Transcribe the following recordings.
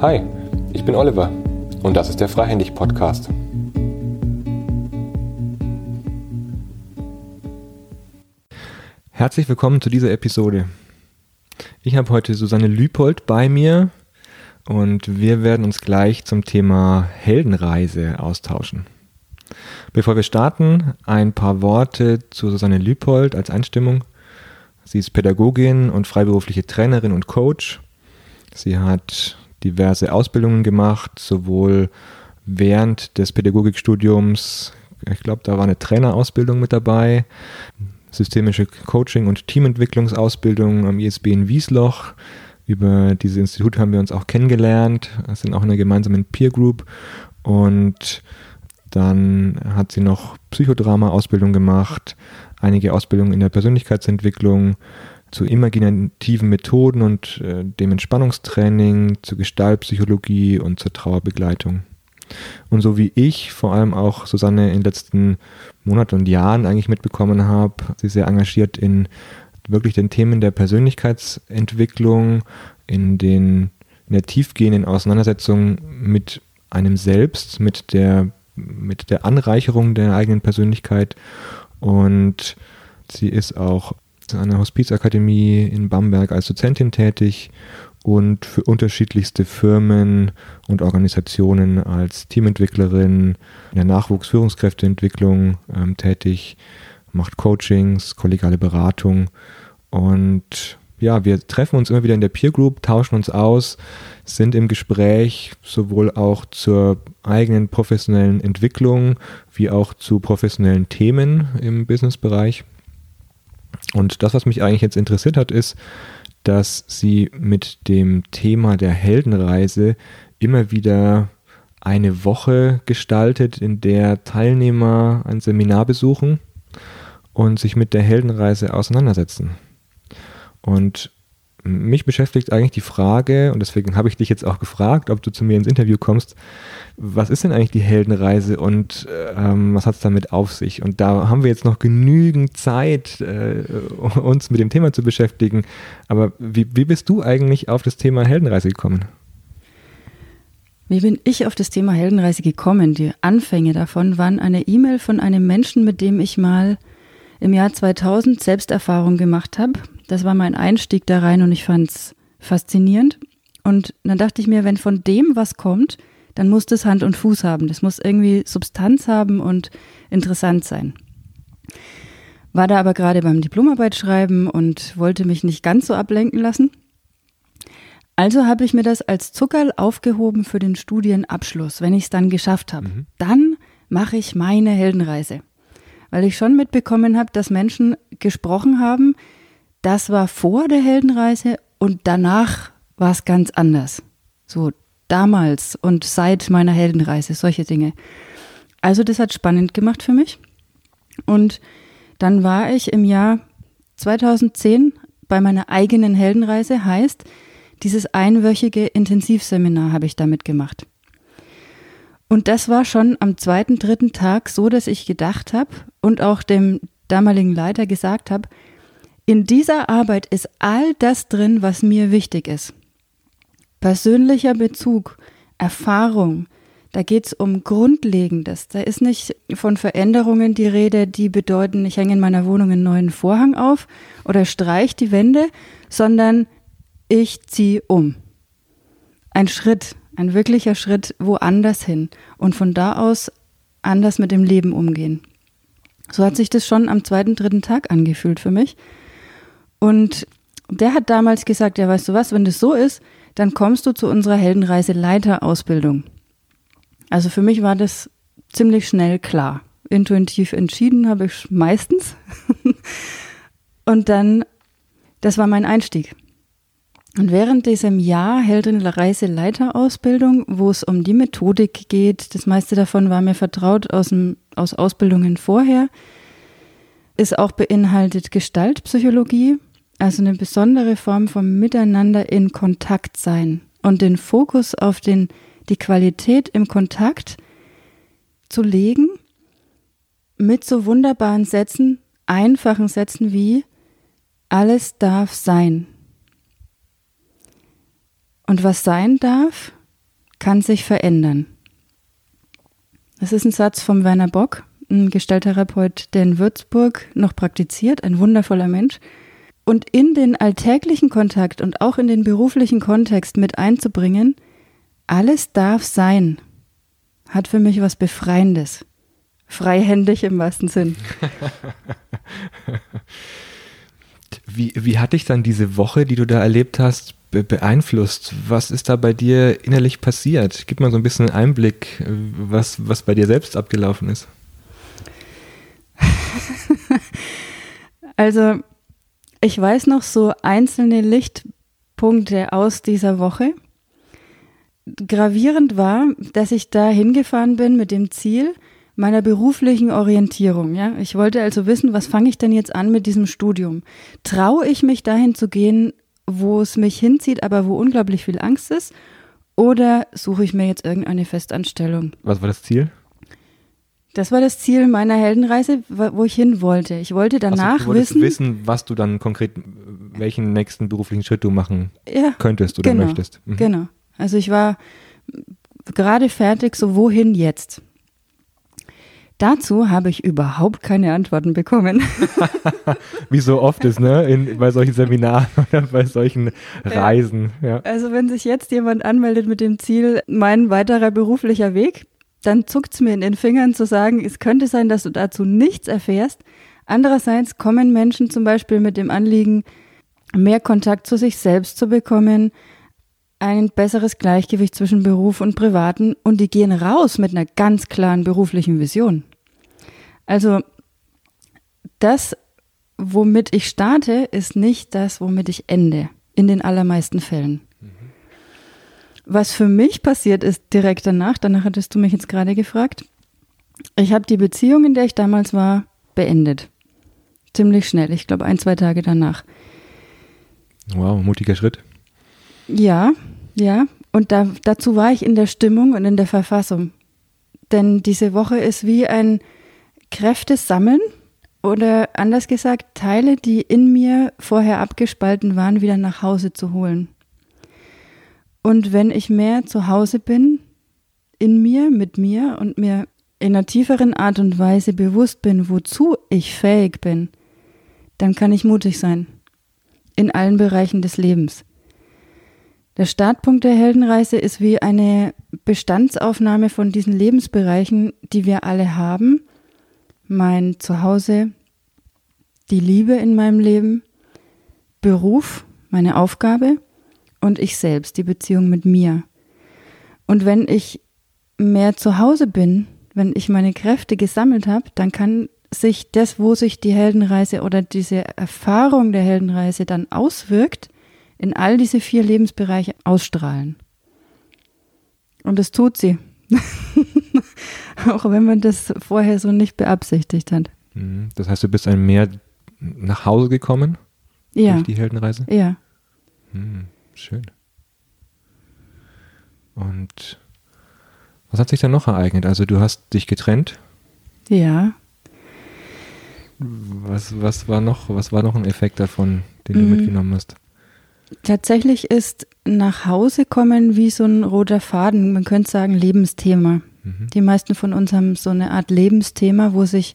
Hi, ich bin Oliver und das ist der Freihändig Podcast. Herzlich willkommen zu dieser Episode. Ich habe heute Susanne Lüpold bei mir und wir werden uns gleich zum Thema Heldenreise austauschen. Bevor wir starten, ein paar Worte zu Susanne Lüpold als Einstimmung. Sie ist Pädagogin und freiberufliche Trainerin und Coach. Sie hat diverse Ausbildungen gemacht, sowohl während des Pädagogikstudiums, ich glaube, da war eine Trainerausbildung mit dabei, systemische Coaching- und Teamentwicklungsausbildung am ISB in Wiesloch. Über dieses Institut haben wir uns auch kennengelernt, sind auch in einer gemeinsamen Peer Group und dann hat sie noch Psychodrama-Ausbildung gemacht, einige Ausbildungen in der Persönlichkeitsentwicklung, zu imaginativen Methoden und äh, dem Entspannungstraining, zur Gestaltpsychologie und zur Trauerbegleitung. Und so wie ich vor allem auch Susanne in den letzten Monaten und Jahren eigentlich mitbekommen habe, sie sehr engagiert in wirklich den Themen der Persönlichkeitsentwicklung, in, den, in der tiefgehenden Auseinandersetzung mit einem selbst, mit der, mit der Anreicherung der eigenen Persönlichkeit. Und sie ist auch an der Hospizakademie in Bamberg als Dozentin tätig und für unterschiedlichste Firmen und Organisationen als Teamentwicklerin in der Nachwuchsführungskräfteentwicklung ähm, tätig, macht Coachings, kollegiale Beratung und ja, wir treffen uns immer wieder in der Peer Group, tauschen uns aus, sind im Gespräch sowohl auch zur eigenen professionellen Entwicklung wie auch zu professionellen Themen im Businessbereich. Und das, was mich eigentlich jetzt interessiert hat, ist, dass sie mit dem Thema der Heldenreise immer wieder eine Woche gestaltet, in der Teilnehmer ein Seminar besuchen und sich mit der Heldenreise auseinandersetzen. Und mich beschäftigt eigentlich die Frage, und deswegen habe ich dich jetzt auch gefragt, ob du zu mir ins Interview kommst, was ist denn eigentlich die Heldenreise und ähm, was hat es damit auf sich? Und da haben wir jetzt noch genügend Zeit, äh, uns mit dem Thema zu beschäftigen. Aber wie, wie bist du eigentlich auf das Thema Heldenreise gekommen? Wie bin ich auf das Thema Heldenreise gekommen? Die Anfänge davon waren eine E-Mail von einem Menschen, mit dem ich mal im Jahr 2000 Selbsterfahrung gemacht habe. Das war mein Einstieg da rein und ich fand es faszinierend. Und dann dachte ich mir, wenn von dem was kommt, dann muss das Hand und Fuß haben. Das muss irgendwie Substanz haben und interessant sein. War da aber gerade beim Diplomarbeit schreiben und wollte mich nicht ganz so ablenken lassen. Also habe ich mir das als Zuckerl aufgehoben für den Studienabschluss, wenn ich es dann geschafft habe. Mhm. Dann mache ich meine Heldenreise. Weil ich schon mitbekommen habe, dass Menschen gesprochen haben, das war vor der Heldenreise und danach war es ganz anders. So damals und seit meiner Heldenreise, solche Dinge. Also das hat spannend gemacht für mich. Und dann war ich im Jahr 2010 bei meiner eigenen Heldenreise, heißt, dieses einwöchige Intensivseminar habe ich damit gemacht. Und das war schon am zweiten, dritten Tag so, dass ich gedacht habe und auch dem damaligen Leiter gesagt habe, in dieser Arbeit ist all das drin, was mir wichtig ist. Persönlicher Bezug, Erfahrung, da geht es um Grundlegendes. Da ist nicht von Veränderungen die Rede, die bedeuten, ich hänge in meiner Wohnung einen neuen Vorhang auf oder streich die Wände, sondern ich ziehe um. Ein Schritt, ein wirklicher Schritt woanders hin und von da aus anders mit dem Leben umgehen. So hat sich das schon am zweiten, dritten Tag angefühlt für mich. Und der hat damals gesagt, ja, weißt du was, wenn das so ist, dann kommst du zu unserer Heldenreise Leiterausbildung. Also für mich war das ziemlich schnell klar. Intuitiv entschieden habe ich meistens. Und dann, das war mein Einstieg. Und während diesem Jahr Heldenreise Leiterausbildung, wo es um die Methodik geht, das meiste davon war mir vertraut aus, dem, aus Ausbildungen vorher, ist auch beinhaltet Gestaltpsychologie, also eine besondere Form vom Miteinander in Kontakt sein und den Fokus auf den, die Qualität im Kontakt zu legen mit so wunderbaren Sätzen, einfachen Sätzen wie alles darf sein. Und was sein darf, kann sich verändern. Das ist ein Satz von Werner Bock, ein Gestalttherapeut, der in Würzburg noch praktiziert, ein wundervoller Mensch. Und in den alltäglichen Kontakt und auch in den beruflichen Kontext mit einzubringen, alles darf sein, hat für mich was Befreiendes. Freihändig im wahrsten Sinn. wie, wie hat dich dann diese Woche, die du da erlebt hast, be beeinflusst? Was ist da bei dir innerlich passiert? Gib mal so ein bisschen Einblick, was, was bei dir selbst abgelaufen ist. also, ich weiß noch so einzelne Lichtpunkte aus dieser Woche. Gravierend war, dass ich da hingefahren bin mit dem Ziel meiner beruflichen Orientierung. Ja? Ich wollte also wissen, was fange ich denn jetzt an mit diesem Studium? Traue ich mich dahin zu gehen, wo es mich hinzieht, aber wo unglaublich viel Angst ist? Oder suche ich mir jetzt irgendeine Festanstellung? Was war das Ziel? Das war das Ziel meiner Heldenreise, wo ich hin wollte. Ich wollte danach also, du wissen, wissen, was du dann konkret, welchen nächsten beruflichen Schritt du machen ja, könntest oder genau, möchtest. Mhm. Genau. Also ich war gerade fertig, so wohin jetzt? Dazu habe ich überhaupt keine Antworten bekommen. Wie so oft ist, ne? In, bei solchen Seminaren oder bei solchen Reisen. Ja. Also wenn sich jetzt jemand anmeldet mit dem Ziel, mein weiterer beruflicher Weg, dann zuckt es mir in den Fingern zu sagen, es könnte sein, dass du dazu nichts erfährst. Andererseits kommen Menschen zum Beispiel mit dem Anliegen, mehr Kontakt zu sich selbst zu bekommen, ein besseres Gleichgewicht zwischen Beruf und Privaten und die gehen raus mit einer ganz klaren beruflichen Vision. Also das, womit ich starte, ist nicht das, womit ich ende, in den allermeisten Fällen. Was für mich passiert ist direkt danach, danach hattest du mich jetzt gerade gefragt, ich habe die Beziehung, in der ich damals war, beendet. Ziemlich schnell, ich glaube ein, zwei Tage danach. Wow, mutiger Schritt. Ja, ja. Und da, dazu war ich in der Stimmung und in der Verfassung. Denn diese Woche ist wie ein Kräfte sammeln oder anders gesagt, Teile, die in mir vorher abgespalten waren, wieder nach Hause zu holen. Und wenn ich mehr zu Hause bin, in mir, mit mir und mir in einer tieferen Art und Weise bewusst bin, wozu ich fähig bin, dann kann ich mutig sein. In allen Bereichen des Lebens. Der Startpunkt der Heldenreise ist wie eine Bestandsaufnahme von diesen Lebensbereichen, die wir alle haben mein Zuhause, die Liebe in meinem Leben, Beruf, meine Aufgabe und ich selbst, die Beziehung mit mir. Und wenn ich mehr zu Hause bin, wenn ich meine Kräfte gesammelt habe, dann kann sich das, wo sich die Heldenreise oder diese Erfahrung der Heldenreise dann auswirkt, in all diese vier Lebensbereiche ausstrahlen. Und das tut sie. Auch wenn man das vorher so nicht beabsichtigt hat. Mhm. Das heißt, du bist ein mehr nach Hause gekommen? Ja. Durch die Heldenreise? Ja. Hm, schön. Und was hat sich dann noch ereignet? Also du hast dich getrennt? Ja. Was, was, war, noch, was war noch ein Effekt davon, den du mhm. mitgenommen hast? Tatsächlich ist nach Hause kommen wie so ein roter Faden, man könnte sagen Lebensthema. Mhm. Die meisten von uns haben so eine Art Lebensthema, wo sich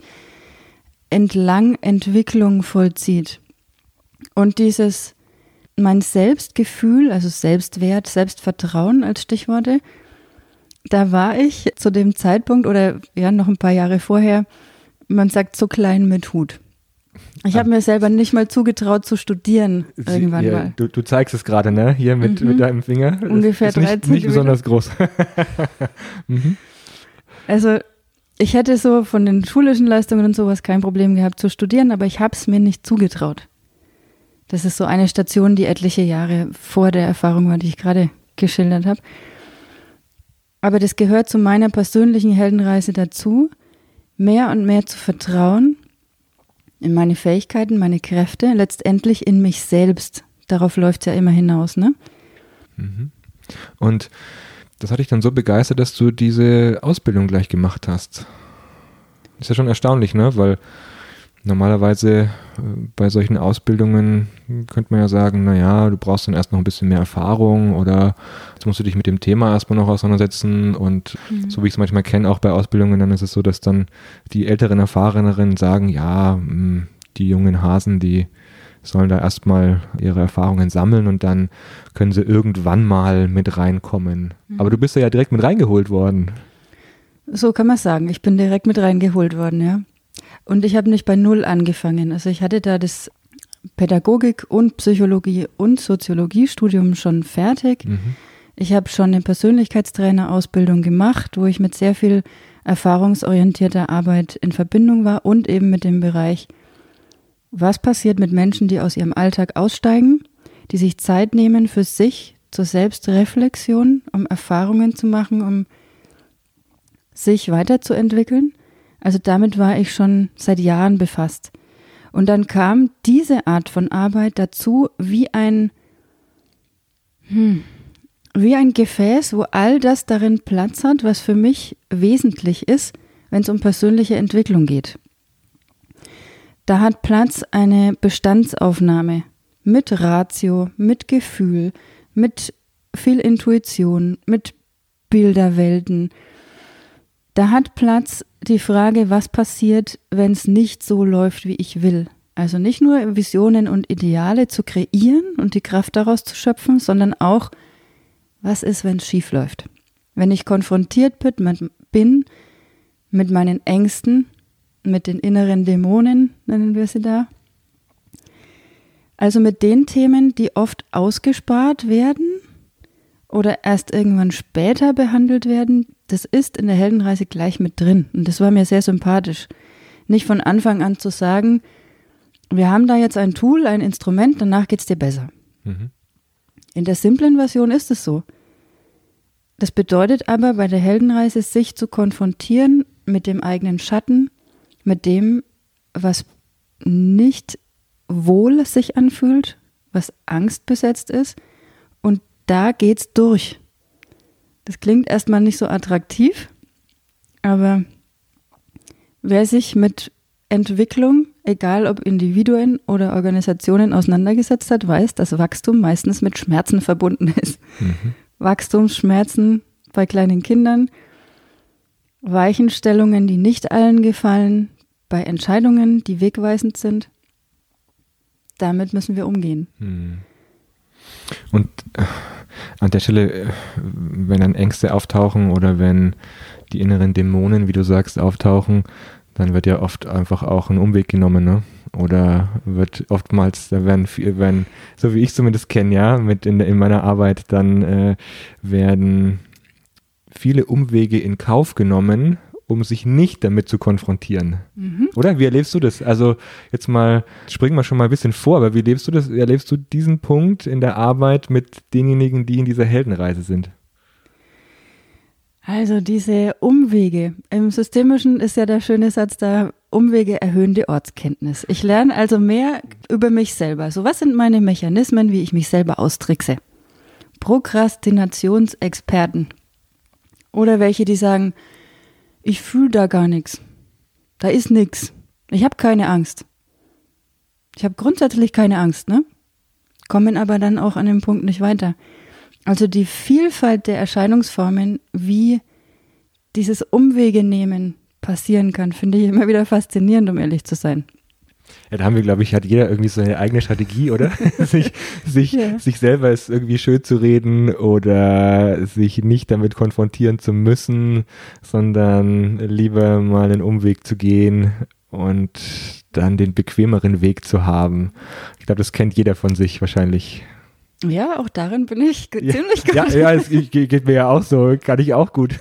entlang Entwicklung vollzieht. Und dieses mein Selbstgefühl, also Selbstwert, Selbstvertrauen als Stichworte, da war ich zu dem Zeitpunkt oder ja noch ein paar Jahre vorher, man sagt so klein mit Hut. Ich habe mir selber nicht mal zugetraut zu studieren irgendwann ja, mal. Du, du, zeigst es gerade, ne? Hier mit, mhm. mit deinem Finger. Ungefähr ist nicht, nicht besonders groß. mhm. Also ich hätte so von den schulischen Leistungen und sowas kein Problem gehabt zu studieren, aber ich habe es mir nicht zugetraut. Das ist so eine Station, die etliche Jahre vor der Erfahrung war, die ich gerade geschildert habe. Aber das gehört zu meiner persönlichen Heldenreise dazu, mehr und mehr zu vertrauen in meine Fähigkeiten, meine Kräfte, letztendlich in mich selbst. Darauf läuft es ja immer hinaus, ne? Mhm. Und das hat dich dann so begeistert, dass du diese Ausbildung gleich gemacht hast. Ist ja schon erstaunlich, ne? Weil Normalerweise äh, bei solchen Ausbildungen könnte man ja sagen, naja, du brauchst dann erst noch ein bisschen mehr Erfahrung oder jetzt musst du dich mit dem Thema erstmal noch auseinandersetzen und mhm. so wie ich es manchmal kenne, auch bei Ausbildungen, dann ist es so, dass dann die älteren Erfahrenerinnen sagen, ja, hm, die jungen Hasen, die sollen da erstmal ihre Erfahrungen sammeln und dann können sie irgendwann mal mit reinkommen. Mhm. Aber du bist ja direkt mit reingeholt worden. So kann man sagen. Ich bin direkt mit reingeholt worden, ja. Und ich habe nicht bei Null angefangen. Also ich hatte da das Pädagogik und Psychologie und Soziologiestudium schon fertig. Mhm. Ich habe schon eine Persönlichkeitstrainerausbildung gemacht, wo ich mit sehr viel erfahrungsorientierter Arbeit in Verbindung war und eben mit dem Bereich, was passiert mit Menschen, die aus ihrem Alltag aussteigen, die sich Zeit nehmen für sich zur Selbstreflexion, um Erfahrungen zu machen, um sich weiterzuentwickeln. Also damit war ich schon seit Jahren befasst. Und dann kam diese Art von Arbeit dazu wie ein, hm, wie ein Gefäß, wo all das darin Platz hat, was für mich wesentlich ist, wenn es um persönliche Entwicklung geht. Da hat Platz eine Bestandsaufnahme mit Ratio, mit Gefühl, mit viel Intuition, mit Bilderwelten, da hat Platz die Frage, was passiert, wenn es nicht so läuft, wie ich will. Also nicht nur Visionen und Ideale zu kreieren und die Kraft daraus zu schöpfen, sondern auch, was ist, wenn es schief läuft. Wenn ich konfrontiert bin mit meinen Ängsten, mit den inneren Dämonen, nennen wir sie da. Also mit den Themen, die oft ausgespart werden oder erst irgendwann später behandelt werden, das ist in der Heldenreise gleich mit drin. Und das war mir sehr sympathisch. Nicht von Anfang an zu sagen, wir haben da jetzt ein Tool, ein Instrument, danach geht es dir besser. Mhm. In der simplen Version ist es so. Das bedeutet aber bei der Heldenreise, sich zu konfrontieren mit dem eigenen Schatten, mit dem, was nicht wohl sich anfühlt, was angstbesetzt ist. Da geht's durch. Das klingt erstmal nicht so attraktiv, aber wer sich mit Entwicklung, egal ob Individuen oder Organisationen auseinandergesetzt hat, weiß, dass Wachstum meistens mit Schmerzen verbunden ist. Mhm. Wachstumsschmerzen bei kleinen Kindern, Weichenstellungen, die nicht allen gefallen, bei Entscheidungen, die wegweisend sind. Damit müssen wir umgehen. Mhm. Und äh, an der Stelle, äh, wenn dann Ängste auftauchen oder wenn die inneren Dämonen, wie du sagst, auftauchen, dann wird ja oft einfach auch ein Umweg genommen, ne? Oder wird oftmals, da werden, wenn, so wie ich zumindest kenne, ja, mit in, in meiner Arbeit, dann äh, werden viele Umwege in Kauf genommen, um sich nicht damit zu konfrontieren. Mhm. Oder? Wie erlebst du das? Also jetzt mal, springen wir schon mal ein bisschen vor, aber wie erlebst du das? Erlebst du diesen Punkt in der Arbeit mit denjenigen, die in dieser Heldenreise sind? Also diese Umwege. Im Systemischen ist ja der schöne Satz da, Umwege erhöhen die Ortskenntnis. Ich lerne also mehr über mich selber. So, was sind meine Mechanismen, wie ich mich selber austrickse? Prokrastinationsexperten. Oder welche, die sagen, ich fühle da gar nichts. Da ist nichts. Ich habe keine Angst. Ich habe grundsätzlich keine Angst, ne? Kommen aber dann auch an dem Punkt nicht weiter. Also die Vielfalt der Erscheinungsformen, wie dieses Umwege nehmen passieren kann, finde ich immer wieder faszinierend, um ehrlich zu sein. Ja, da haben wir, glaube ich, hat jeder irgendwie so eine eigene Strategie, oder? sich, sich, ja. sich selber es irgendwie schön zu reden oder sich nicht damit konfrontieren zu müssen, sondern lieber mal einen Umweg zu gehen und dann den bequemeren Weg zu haben. Ich glaube, das kennt jeder von sich wahrscheinlich. Ja, auch darin bin ich ja, ziemlich gut. Ja, ja, es geht mir ja auch so, kann ich auch gut.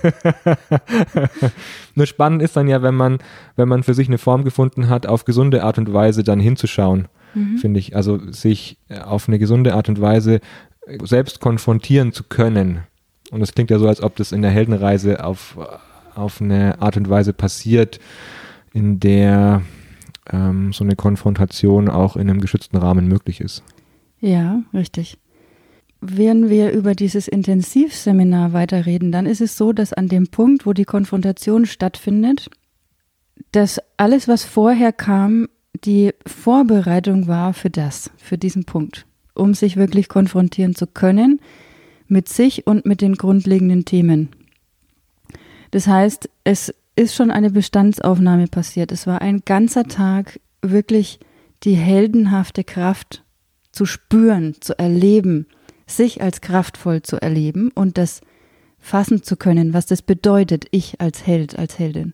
Nur spannend ist dann ja, wenn man, wenn man für sich eine Form gefunden hat, auf gesunde Art und Weise dann hinzuschauen, mhm. finde ich. Also sich auf eine gesunde Art und Weise selbst konfrontieren zu können. Und das klingt ja so, als ob das in der Heldenreise auf, auf eine Art und Weise passiert, in der ähm, so eine Konfrontation auch in einem geschützten Rahmen möglich ist. Ja, richtig wenn wir über dieses Intensivseminar weiterreden, dann ist es so, dass an dem Punkt, wo die Konfrontation stattfindet, dass alles, was vorher kam, die Vorbereitung war für das, für diesen Punkt, um sich wirklich konfrontieren zu können mit sich und mit den grundlegenden Themen. Das heißt, es ist schon eine Bestandsaufnahme passiert. Es war ein ganzer Tag wirklich die heldenhafte Kraft zu spüren, zu erleben, sich als kraftvoll zu erleben und das fassen zu können, was das bedeutet, ich als Held, als Heldin.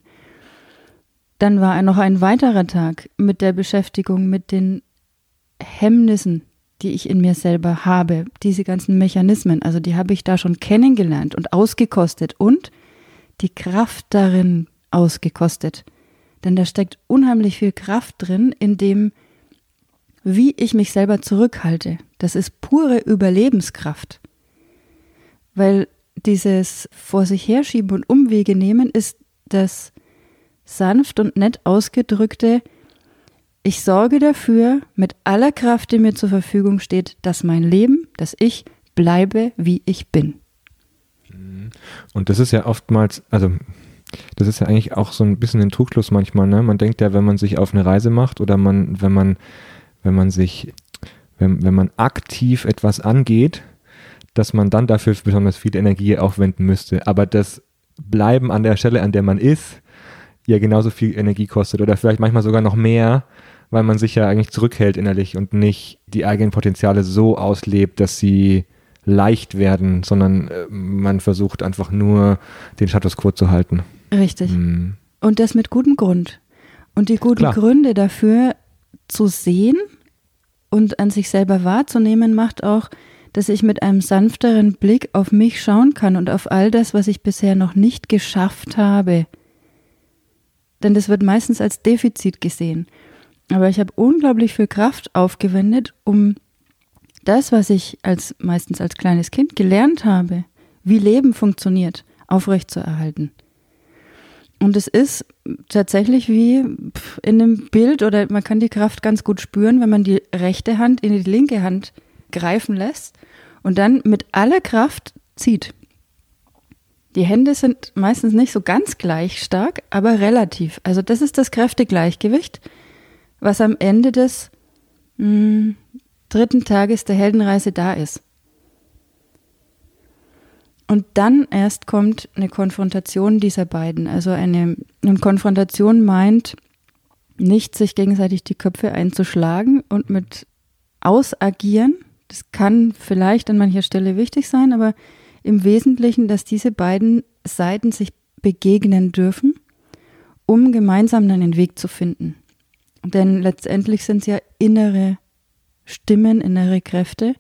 Dann war noch ein weiterer Tag mit der Beschäftigung mit den Hemmnissen, die ich in mir selber habe, diese ganzen Mechanismen, also die habe ich da schon kennengelernt und ausgekostet und die Kraft darin ausgekostet. Denn da steckt unheimlich viel Kraft drin, in dem, wie ich mich selber zurückhalte. Das ist pure Überlebenskraft. Weil dieses vor sich herschieben und Umwege nehmen ist das sanft und nett ausgedrückte, ich sorge dafür mit aller Kraft, die mir zur Verfügung steht, dass mein Leben, dass ich bleibe, wie ich bin. Und das ist ja oftmals, also das ist ja eigentlich auch so ein bisschen ein Trugschluss manchmal, ne? Man denkt ja, wenn man sich auf eine Reise macht oder man, wenn man, wenn man sich, wenn, wenn man aktiv etwas angeht, dass man dann dafür besonders viel Energie aufwenden müsste. Aber das Bleiben an der Stelle, an der man ist, ja genauso viel Energie kostet oder vielleicht manchmal sogar noch mehr, weil man sich ja eigentlich zurückhält innerlich und nicht die eigenen Potenziale so auslebt, dass sie leicht werden, sondern äh, man versucht einfach nur den Status quo zu halten. Richtig. Mhm. Und das mit gutem Grund. Und die guten Klar. Gründe dafür zu sehen und an sich selber wahrzunehmen, macht auch, dass ich mit einem sanfteren Blick auf mich schauen kann und auf all das, was ich bisher noch nicht geschafft habe. Denn das wird meistens als Defizit gesehen. Aber ich habe unglaublich viel Kraft aufgewendet, um das, was ich als meistens als kleines Kind gelernt habe, wie Leben funktioniert, aufrechtzuerhalten. Und es ist tatsächlich wie in einem Bild oder man kann die Kraft ganz gut spüren, wenn man die rechte Hand in die linke Hand greifen lässt und dann mit aller Kraft zieht. Die Hände sind meistens nicht so ganz gleich stark, aber relativ. Also das ist das Kräftegleichgewicht, was am Ende des mh, hm, dritten Tages der Heldenreise da ist. Und dann erst kommt eine Konfrontation dieser beiden. Also eine, eine Konfrontation meint, nicht sich gegenseitig die Köpfe einzuschlagen und mit ausagieren. Das kann vielleicht an mancher Stelle wichtig sein, aber im Wesentlichen, dass diese beiden Seiten sich begegnen dürfen, um gemeinsam einen Weg zu finden. Denn letztendlich sind es ja innere Stimmen, innere Kräfte,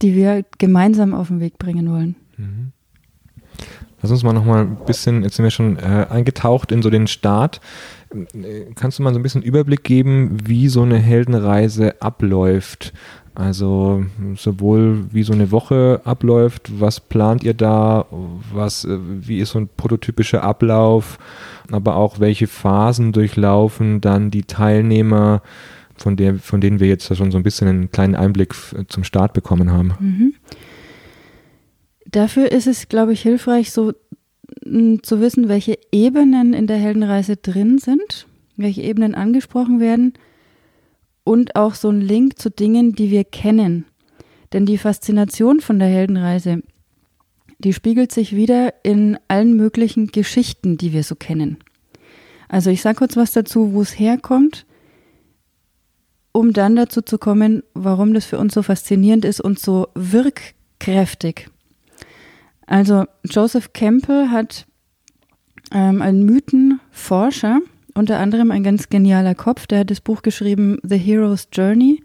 die wir gemeinsam auf den Weg bringen wollen. Mhm. Lass uns mal noch mal ein bisschen, jetzt sind wir schon äh, eingetaucht in so den Start. Kannst du mal so ein bisschen Überblick geben, wie so eine Heldenreise abläuft? Also sowohl wie so eine Woche abläuft, was plant ihr da, was, äh, wie ist so ein prototypischer Ablauf, aber auch welche Phasen durchlaufen dann die Teilnehmer, von, der, von denen wir jetzt schon so ein bisschen einen kleinen Einblick zum Start bekommen haben. Mhm. Dafür ist es, glaube ich, hilfreich, so hm, zu wissen, welche Ebenen in der Heldenreise drin sind, welche Ebenen angesprochen werden und auch so ein Link zu Dingen, die wir kennen. Denn die Faszination von der Heldenreise, die spiegelt sich wieder in allen möglichen Geschichten, die wir so kennen. Also ich sage kurz was dazu, wo es herkommt, um dann dazu zu kommen, warum das für uns so faszinierend ist und so wirkkräftig. Also Joseph Campbell hat ähm, ein Mythenforscher, unter anderem ein ganz genialer Kopf, der hat das Buch geschrieben The Hero's Journey.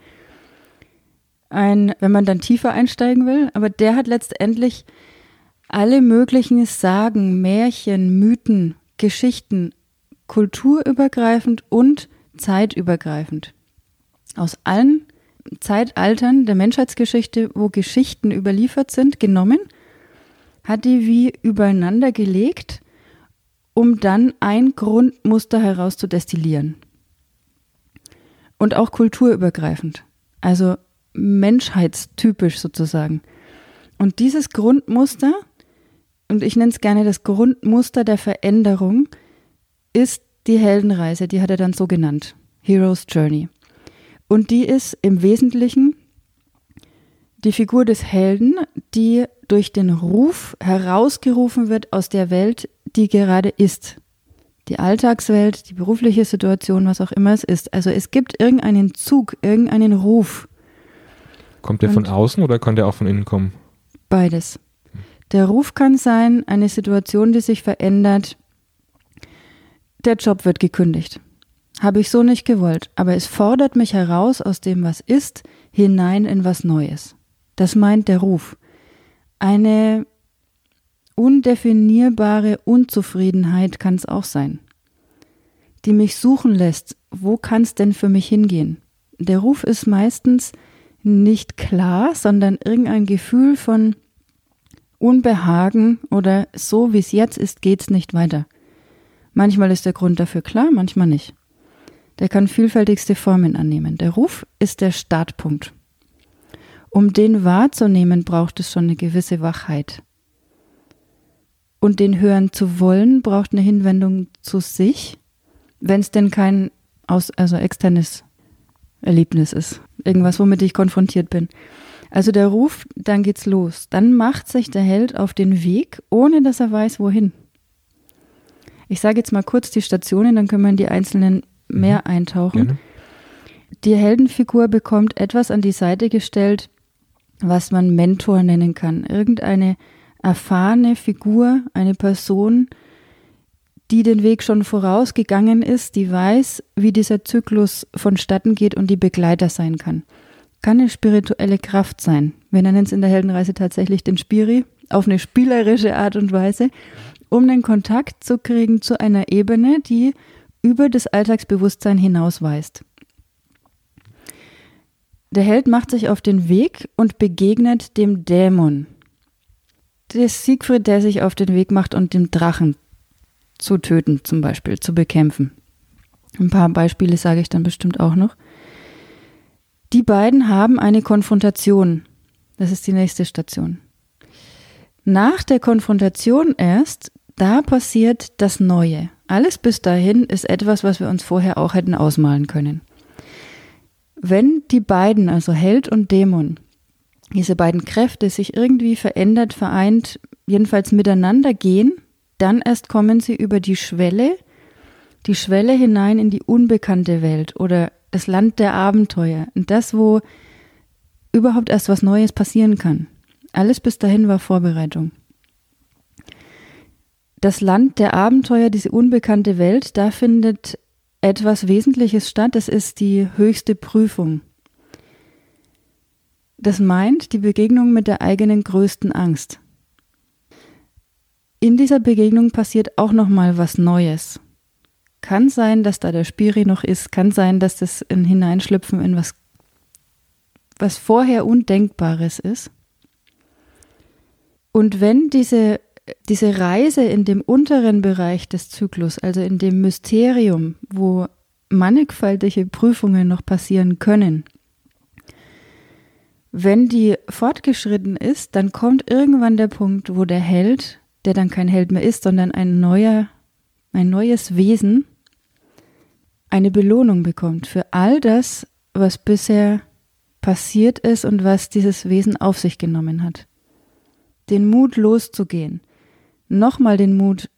Ein, wenn man dann tiefer einsteigen will, aber der hat letztendlich alle möglichen Sagen, Märchen, Mythen, Geschichten, kulturübergreifend und zeitübergreifend aus allen Zeitaltern der Menschheitsgeschichte, wo Geschichten überliefert sind, genommen hat die wie übereinander gelegt, um dann ein Grundmuster herauszudestillieren. Und auch kulturübergreifend, also menschheitstypisch sozusagen. Und dieses Grundmuster, und ich nenne es gerne das Grundmuster der Veränderung, ist die Heldenreise, die hat er dann so genannt, Hero's Journey. Und die ist im Wesentlichen die Figur des Helden, die durch den Ruf herausgerufen wird aus der Welt, die gerade ist. Die Alltagswelt, die berufliche Situation, was auch immer es ist. Also es gibt irgendeinen Zug, irgendeinen Ruf. Kommt der von außen oder kann der auch von innen kommen? Beides. Der Ruf kann sein, eine Situation, die sich verändert. Der Job wird gekündigt. Habe ich so nicht gewollt, aber es fordert mich heraus aus dem, was ist, hinein in was Neues. Das meint der Ruf. Eine undefinierbare Unzufriedenheit kann es auch sein, die mich suchen lässt, wo kann es denn für mich hingehen? Der Ruf ist meistens nicht klar, sondern irgendein Gefühl von Unbehagen oder so wie es jetzt ist, geht es nicht weiter. Manchmal ist der Grund dafür klar, manchmal nicht. Der kann vielfältigste Formen annehmen. Der Ruf ist der Startpunkt. Um den wahrzunehmen, braucht es schon eine gewisse Wachheit. Und den hören zu wollen, braucht eine Hinwendung zu sich, wenn es denn kein aus, also externes Erlebnis ist. Irgendwas, womit ich konfrontiert bin. Also der Ruf, dann geht's los. Dann macht sich der Held auf den Weg, ohne dass er weiß, wohin. Ich sage jetzt mal kurz die Stationen, dann können wir in die einzelnen mehr mhm. eintauchen. Gerne. Die Heldenfigur bekommt etwas an die Seite gestellt, was man Mentor nennen kann. Irgendeine erfahrene Figur, eine Person, die den Weg schon vorausgegangen ist, die weiß, wie dieser Zyklus vonstatten geht und die Begleiter sein kann. Kann eine spirituelle Kraft sein. Wir nennen es in der Heldenreise tatsächlich den Spiri, auf eine spielerische Art und Weise, um den Kontakt zu kriegen zu einer Ebene, die über das Alltagsbewusstsein hinausweist. Der Held macht sich auf den Weg und begegnet dem Dämon. Der Siegfried, der sich auf den Weg macht und den Drachen zu töten, zum Beispiel, zu bekämpfen. Ein paar Beispiele sage ich dann bestimmt auch noch. Die beiden haben eine Konfrontation. Das ist die nächste Station. Nach der Konfrontation erst, da passiert das Neue. Alles bis dahin ist etwas, was wir uns vorher auch hätten ausmalen können. Wenn die beiden, also Held und Dämon, diese beiden Kräfte sich irgendwie verändert, vereint, jedenfalls miteinander gehen, dann erst kommen sie über die Schwelle, die Schwelle hinein in die unbekannte Welt oder das Land der Abenteuer. Und das, wo überhaupt erst was Neues passieren kann. Alles bis dahin war Vorbereitung. Das Land der Abenteuer, diese unbekannte Welt, da findet etwas Wesentliches statt. Das ist die höchste Prüfung. Das meint die Begegnung mit der eigenen größten Angst. In dieser Begegnung passiert auch noch mal was Neues. Kann sein, dass da der Spiri noch ist, kann sein, dass das ein Hineinschlüpfen in was, was vorher Undenkbares ist. Und wenn diese diese Reise in dem unteren Bereich des Zyklus, also in dem Mysterium, wo mannigfaltige Prüfungen noch passieren können, wenn die fortgeschritten ist, dann kommt irgendwann der Punkt, wo der Held, der dann kein Held mehr ist, sondern ein neuer, ein neues Wesen, eine Belohnung bekommt für all das, was bisher passiert ist und was dieses Wesen auf sich genommen hat. Den Mut loszugehen, nochmal den Mut,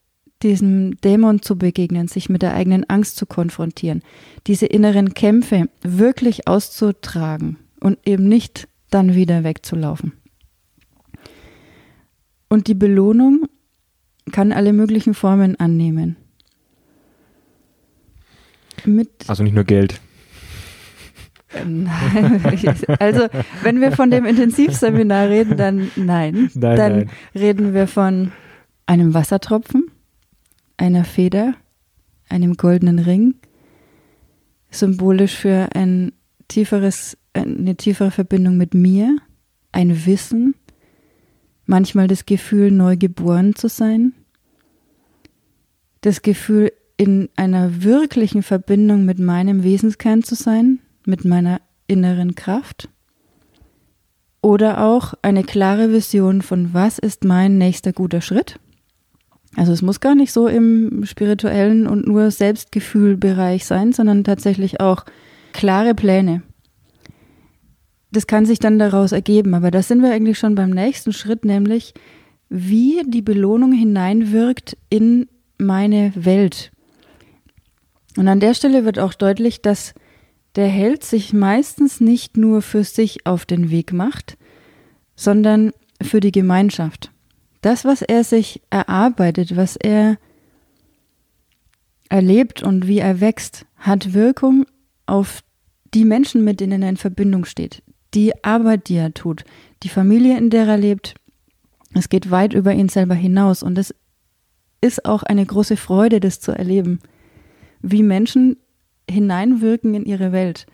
diesem Dämon zu begegnen, sich mit der eigenen Angst zu konfrontieren, diese inneren Kämpfe wirklich auszutragen und eben nicht dann wieder wegzulaufen. Und die Belohnung kann alle möglichen Formen annehmen. Mit also nicht nur Geld. Nein, also wenn wir von dem Intensivseminar reden, dann nein. nein dann nein. reden wir von einem Wassertropfen, einer Feder, einem goldenen Ring, symbolisch für ein tieferes, eine tiefere Verbindung mit mir, ein Wissen, manchmal das Gefühl, neu geboren zu sein, das Gefühl, in einer wirklichen Verbindung mit meinem Wesenskern zu sein, mit meiner inneren Kraft. Oder auch eine klare Vision von, was ist mein nächster guter Schritt? Also es muss gar nicht so im spirituellen und nur Selbstgefühlbereich sein, sondern tatsächlich auch klare Pläne. das kann sich dann daraus ergeben. Aber da sind wir eigentlich schon beim nächsten Schritt, nämlich wie die Belohnung hineinwirkt in meine Welt. Und an der Stelle wird auch deutlich, dass der Held sich meistens nicht nur für sich auf den Weg macht, sondern für die Gemeinschaft. Das, was er sich erarbeitet, was er erlebt und wie er wächst, hat Wirkung auf die Menschen, mit denen er in Verbindung steht. Die Arbeit, die er tut, die Familie, in der er lebt, es geht weit über ihn selber hinaus und es ist auch eine große Freude, das zu erleben, wie Menschen hineinwirken in ihre Welt.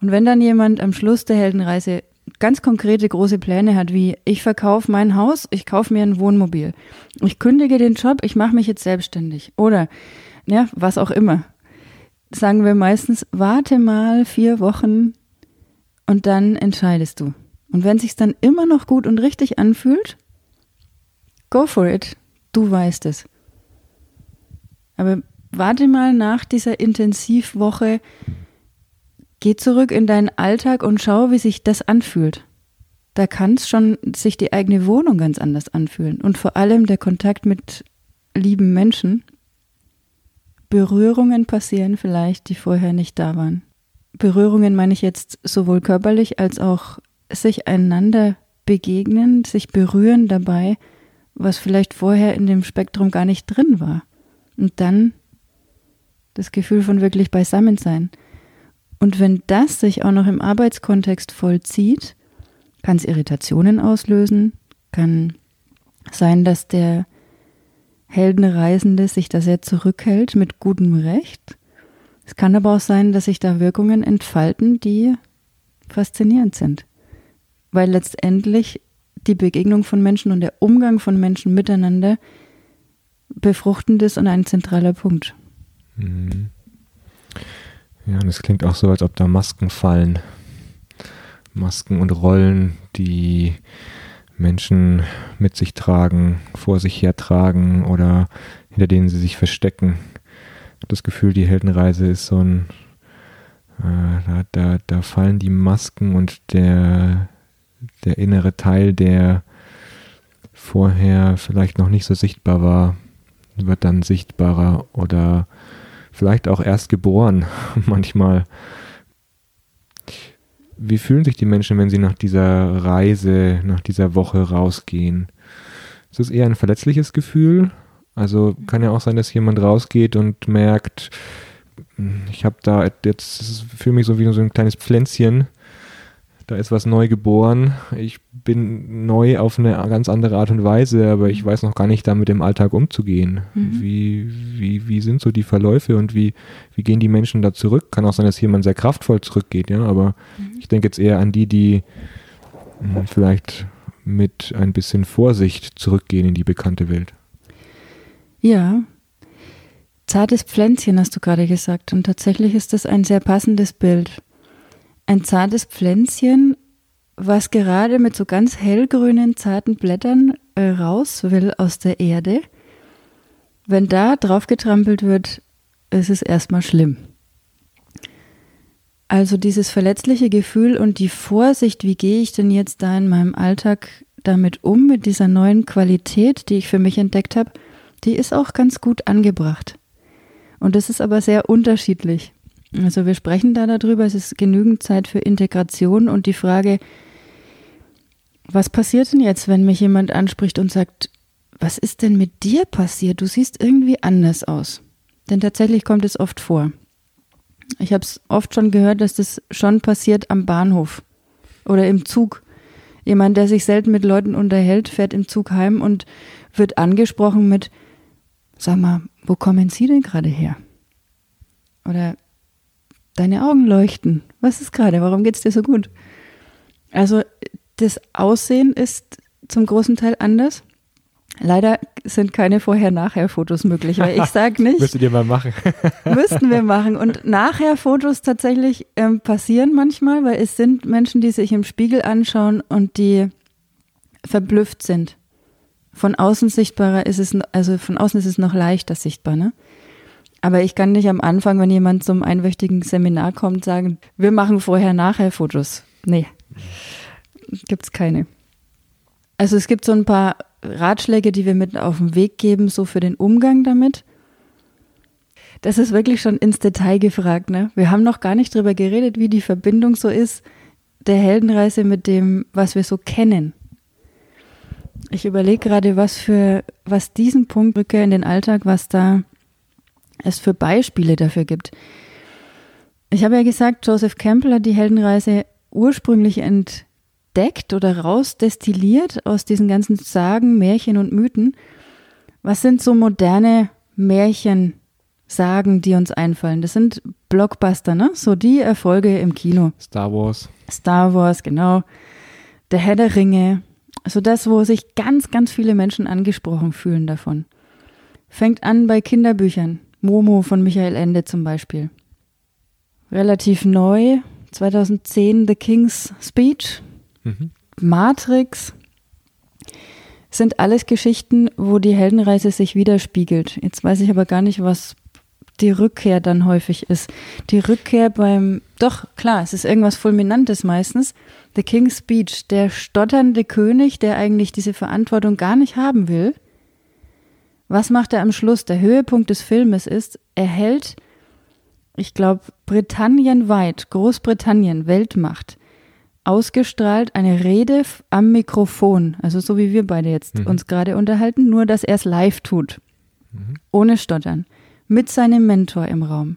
Und wenn dann jemand am Schluss der Heldenreise ganz konkrete große Pläne hat, wie ich verkaufe mein Haus, ich kaufe mir ein Wohnmobil, ich kündige den Job, ich mache mich jetzt selbstständig oder ja, was auch immer, sagen wir meistens, warte mal vier Wochen und dann entscheidest du. Und wenn sich dann immer noch gut und richtig anfühlt, go for it. Du weißt es. Aber warte mal nach dieser Intensivwoche, geh zurück in deinen Alltag und schau, wie sich das anfühlt. Da kann es schon sich die eigene Wohnung ganz anders anfühlen. Und vor allem der Kontakt mit lieben Menschen. Berührungen passieren vielleicht, die vorher nicht da waren. Berührungen meine ich jetzt sowohl körperlich als auch sich einander begegnen, sich berühren dabei, was vielleicht vorher in dem Spektrum gar nicht drin war. Und dann das Gefühl von wirklich Beisammensein. Und wenn das sich auch noch im Arbeitskontext vollzieht, kann es Irritationen auslösen, kann sein, dass der Heldenreisende sich da sehr zurückhält mit gutem Recht. Es kann aber auch sein, dass sich da Wirkungen entfalten, die faszinierend sind. Weil letztendlich die Begegnung von Menschen und der Umgang von Menschen miteinander befruchtend ist und ein zentraler Punkt. Mhm. Ja, und es klingt auch so, als ob da Masken fallen. Masken und Rollen, die Menschen mit sich tragen, vor sich hertragen oder hinter denen sie sich verstecken. Das Gefühl, die Heldenreise ist so ein, äh, da, da, da fallen die Masken und der, der innere Teil, der vorher vielleicht noch nicht so sichtbar war, wird dann sichtbarer oder vielleicht auch erst geboren manchmal. Wie fühlen sich die Menschen, wenn sie nach dieser Reise, nach dieser Woche rausgehen? Ist es eher ein verletzliches Gefühl? Also kann ja auch sein, dass jemand rausgeht und merkt, ich habe da jetzt, fühle mich so wie so ein kleines Pflänzchen, da ist was neu geboren. Ich bin neu auf eine ganz andere Art und Weise, aber ich weiß noch gar nicht, damit im Alltag umzugehen. Mhm. Wie, wie, wie sind so die Verläufe und wie, wie gehen die Menschen da zurück? Kann auch sein, dass jemand sehr kraftvoll zurückgeht, ja, aber mhm. ich denke jetzt eher an die, die mh, hm, vielleicht mit ein bisschen Vorsicht zurückgehen in die bekannte Welt. Ja, zartes Pflänzchen hast du gerade gesagt und tatsächlich ist das ein sehr passendes Bild ein zartes Pflänzchen, was gerade mit so ganz hellgrünen, zarten Blättern äh, raus will aus der Erde. Wenn da drauf getrampelt wird, ist es erstmal schlimm. Also dieses verletzliche Gefühl und die Vorsicht, wie gehe ich denn jetzt da in meinem Alltag damit um, mit dieser neuen Qualität, die ich für mich entdeckt habe, die ist auch ganz gut angebracht. Und das ist aber sehr unterschiedlich. Also wir sprechen da darüber, es ist genügend Zeit für Integration und die Frage, was passiert denn jetzt, wenn mich jemand anspricht und sagt, was ist denn mit dir passiert? Du siehst irgendwie anders aus. Denn tatsächlich kommt es oft vor. Ich habe es oft schon gehört, dass das schon passiert am Bahnhof oder im Zug. Jemand, der sich selten mit Leuten unterhält, fährt im Zug heim und wird angesprochen mit, sag mal, wo kommen Sie denn gerade her? Oder deine Augen leuchten. Was ist gerade? Warum geht es dir so gut? Also das Aussehen ist zum großen Teil anders. Leider sind keine Vorher-Nachher-Fotos möglich, weil ich sage nicht. Müsstet ihr mal machen. müssten wir machen. Und Nachher-Fotos tatsächlich ähm, passieren manchmal, weil es sind Menschen, die sich im Spiegel anschauen und die verblüfft sind. Von außen sichtbarer ist es, also von außen ist es noch leichter sichtbar, ne? Aber ich kann nicht am Anfang, wenn jemand zum einwöchigen Seminar kommt, sagen, wir machen vorher-nachher Fotos. Nee, Gibt es keine. Also es gibt so ein paar Ratschläge, die wir mit auf den Weg geben, so für den Umgang damit. Das ist wirklich schon ins Detail gefragt. Ne? Wir haben noch gar nicht drüber geredet, wie die Verbindung so ist der Heldenreise mit dem, was wir so kennen. Ich überlege gerade, was für, was diesen Punkt Rückkehr in den Alltag, was da es für Beispiele dafür gibt. Ich habe ja gesagt, Joseph Campbell hat die Heldenreise ursprünglich entdeckt oder rausdestilliert aus diesen ganzen Sagen, Märchen und Mythen. Was sind so moderne Märchen, Sagen, die uns einfallen? Das sind Blockbuster, ne? So die Erfolge im Kino. Star Wars. Star Wars, genau. Der Herr der Ringe. Also das, wo sich ganz, ganz viele Menschen angesprochen fühlen davon. Fängt an bei Kinderbüchern. Momo von Michael Ende zum Beispiel. Relativ neu, 2010 The King's Speech. Mhm. Matrix. Sind alles Geschichten, wo die Heldenreise sich widerspiegelt. Jetzt weiß ich aber gar nicht, was die Rückkehr dann häufig ist. Die Rückkehr beim, doch klar, es ist irgendwas Fulminantes meistens. The King's Speech, der stotternde König, der eigentlich diese Verantwortung gar nicht haben will. Was macht er am Schluss? Der Höhepunkt des Filmes ist, er hält, ich glaube, Britannienweit, Großbritannien, Weltmacht, ausgestrahlt eine Rede am Mikrofon, also so wie wir beide jetzt mhm. uns gerade unterhalten, nur dass er es live tut, mhm. ohne Stottern mit seinem Mentor im Raum.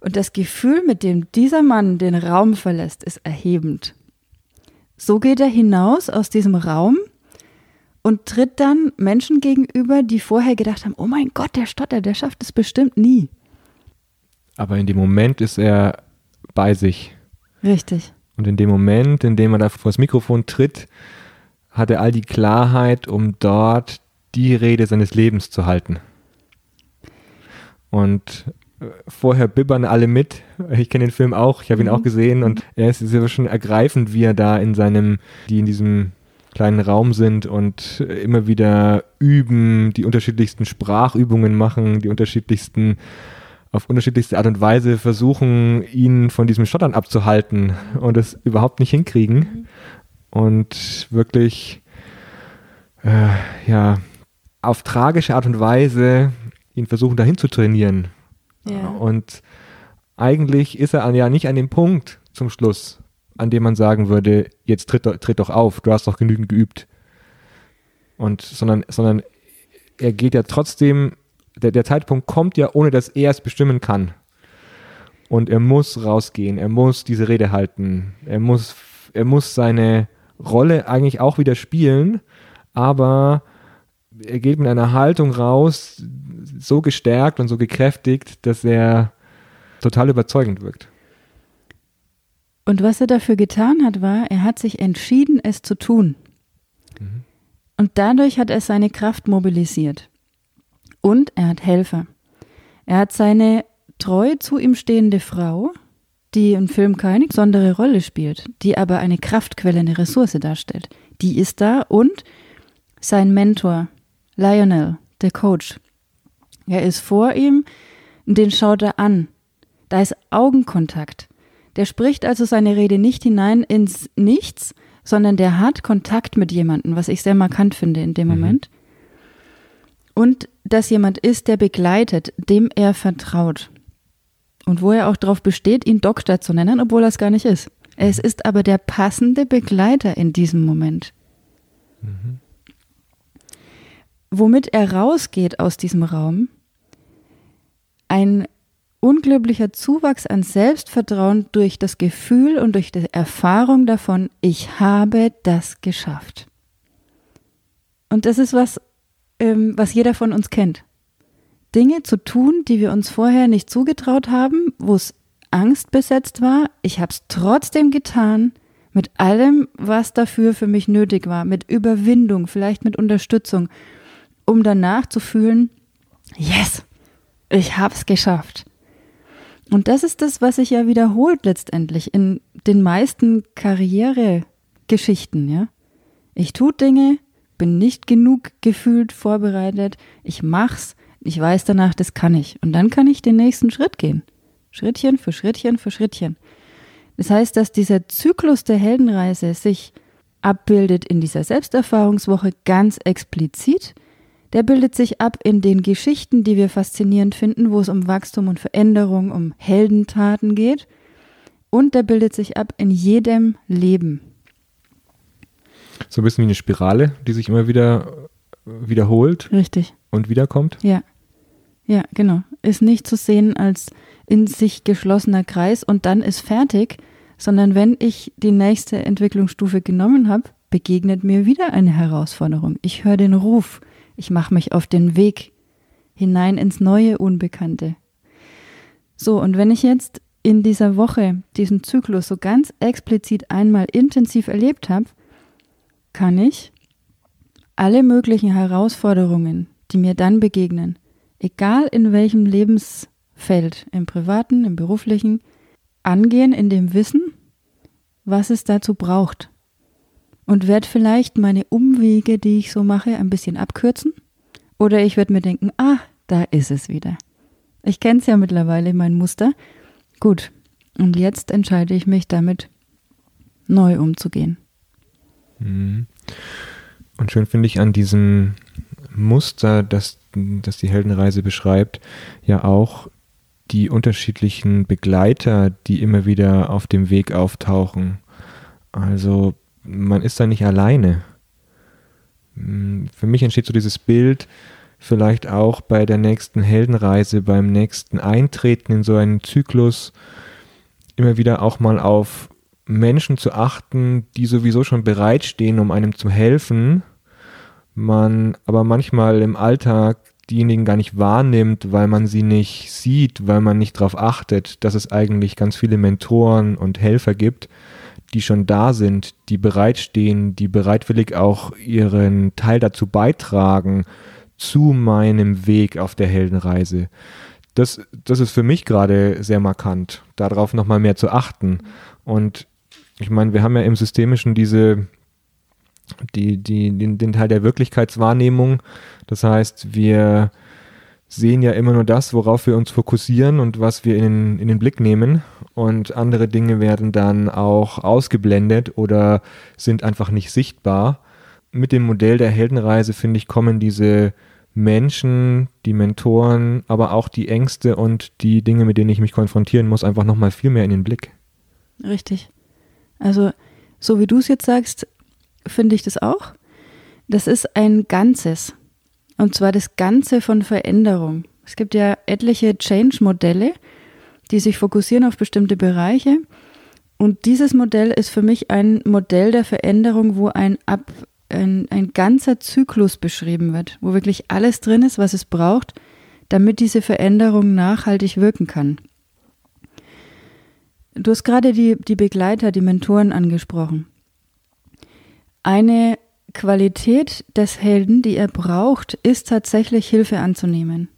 Und das Gefühl, mit dem dieser Mann den Raum verlässt, ist erhebend. So geht er hinaus aus diesem Raum und tritt dann Menschen gegenüber, die vorher gedacht haben, oh mein Gott, der Stotter, der schafft es bestimmt nie. Aber in dem Moment ist er bei sich. Richtig. Und in dem Moment, in dem er da vor das Mikrofon tritt, hat er all die Klarheit, um dort die Rede seines Lebens zu halten. Und äh, vorher bibbern alle mit. Ich kenne den Film auch, ich habe ihn mhm. auch gesehen und er ist ja schon ergreifend, wie er da in seinem, die in diesem kleinen Raum sind und immer wieder üben, die unterschiedlichsten Sprachübungen machen, die unterschiedlichsten auf unterschiedlichste Art und Weise versuchen, ihn von diesem Stottern abzuhalten und es überhaupt nicht hinkriegen. Mhm. Und wirklich, äh, ja, auf tragische Art und Weise ihn versuchen dahin zu trainieren. Ja. Und eigentlich ist er ja nicht an dem Punkt zum Schluss, an dem man sagen würde, jetzt tritt, tritt doch auf, du hast doch genügend geübt. Und sondern, sondern er geht ja trotzdem, der, der Zeitpunkt kommt ja, ohne dass er es bestimmen kann. Und er muss rausgehen, er muss diese Rede halten, er muss, er muss seine Rolle eigentlich auch wieder spielen, aber er geht mit einer Haltung raus, so gestärkt und so gekräftigt, dass er total überzeugend wirkt. Und was er dafür getan hat, war, er hat sich entschieden, es zu tun. Mhm. Und dadurch hat er seine Kraft mobilisiert. Und er hat Helfer. Er hat seine treu zu ihm stehende Frau, die im Film keine besondere Rolle spielt, die aber eine Kraftquelle, eine Ressource darstellt. Die ist da und sein Mentor, Lionel, der Coach. Er ist vor ihm, den schaut er an. Da ist Augenkontakt. Der spricht also seine Rede nicht hinein ins Nichts, sondern der hat Kontakt mit jemandem, was ich sehr markant finde in dem mhm. Moment. Und dass jemand ist, der begleitet, dem er vertraut. Und wo er auch darauf besteht, ihn Doktor zu nennen, obwohl er es gar nicht ist. Es ist aber der passende Begleiter in diesem Moment. Mhm womit er rausgeht aus diesem Raum, ein unglaublicher Zuwachs an Selbstvertrauen durch das Gefühl und durch die Erfahrung davon, ich habe das geschafft. Und das ist was, ähm, was jeder von uns kennt. Dinge zu tun, die wir uns vorher nicht zugetraut haben, wo es Angst besetzt war. Ich habe es trotzdem getan, mit allem, was dafür für mich nötig war, mit Überwindung, vielleicht mit Unterstützung um danach zu fühlen, yes, ich habe es geschafft. Und das ist das, was sich ja wiederholt letztendlich in den meisten Karrieregeschichten, ja. Ich tue Dinge, bin nicht genug gefühlt vorbereitet, ich mach's, ich weiß danach, das kann ich. Und dann kann ich den nächsten Schritt gehen. Schrittchen für Schrittchen für Schrittchen. Das heißt, dass dieser Zyklus der Heldenreise sich abbildet in dieser Selbsterfahrungswoche ganz explizit. Der bildet sich ab in den Geschichten, die wir faszinierend finden, wo es um Wachstum und Veränderung, um Heldentaten geht. Und der bildet sich ab in jedem Leben. So ein bisschen wie eine Spirale, die sich immer wieder wiederholt. Richtig. Und wiederkommt. Ja. Ja, genau. Ist nicht zu sehen als in sich geschlossener Kreis und dann ist fertig, sondern wenn ich die nächste Entwicklungsstufe genommen habe, begegnet mir wieder eine Herausforderung. Ich höre den Ruf, ich mache mich auf den Weg hinein ins neue Unbekannte. So, und wenn ich jetzt in dieser Woche diesen Zyklus so ganz explizit einmal intensiv erlebt habe, kann ich alle möglichen Herausforderungen, die mir dann begegnen, egal in welchem Lebensfeld, im privaten, im beruflichen, angehen in dem Wissen, was es dazu braucht. Und werde vielleicht meine Umwege, die ich so mache, ein bisschen abkürzen. Oder ich werde mir denken, ah, da ist es wieder. Ich kenne es ja mittlerweile, mein Muster. Gut, und jetzt entscheide ich mich damit, neu umzugehen. Mhm. Und schön finde ich an diesem Muster, das, das die Heldenreise beschreibt, ja auch die unterschiedlichen Begleiter, die immer wieder auf dem Weg auftauchen. Also man ist da nicht alleine. Hm, für mich entsteht so dieses Bild, vielleicht auch bei der nächsten Heldenreise, beim nächsten Eintreten in so einen Zyklus, immer wieder auch mal auf Menschen zu achten, die sowieso schon bereitstehen, um einem zu helfen, man aber manchmal im Alltag diejenigen gar nicht wahrnimmt, weil man sie nicht sieht, weil man nicht darauf achtet, dass es eigentlich ganz viele Mentoren und Helfer gibt, die schon da sind, die bereitstehen, die bereitwillig auch ihren Teil dazu beitragen zu meinem Weg auf der Heldenreise. Das, das ist für mich gerade sehr markant, darauf nochmal mehr zu achten. Und ich meine, wir haben ja im Systemischen diese, die, die, den, den Teil der Wirklichkeitswahrnehmung. Das heißt, wir sehen ja immer nur das, worauf wir uns fokussieren und was wir in, in den Blick nehmen. Und andere Dinge werden dann auch ausgeblendet oder sind einfach nicht sichtbar. Mit dem Modell der Heldenreise, finde ich, kommen diese Menschen, die Mentoren, aber auch die Ängste und die Dinge, mit denen ich mich konfrontieren muss, einfach nochmal viel mehr in den Blick. Richtig. Also, so wie du es jetzt sagst, finde ich das auch. Das ist ein Ganzes. Und zwar das Ganze von Veränderung. Es gibt ja etliche Change-Modelle, die sich fokussieren auf bestimmte Bereiche. Und dieses Modell ist für mich ein Modell der Veränderung, wo ein, Ab, ein, ein ganzer Zyklus beschrieben wird, wo wirklich alles drin ist, was es braucht, damit diese Veränderung nachhaltig wirken kann. Du hast gerade die, die Begleiter, die Mentoren angesprochen. Eine Qualität des Helden, die er braucht, ist tatsächlich Hilfe anzunehmen.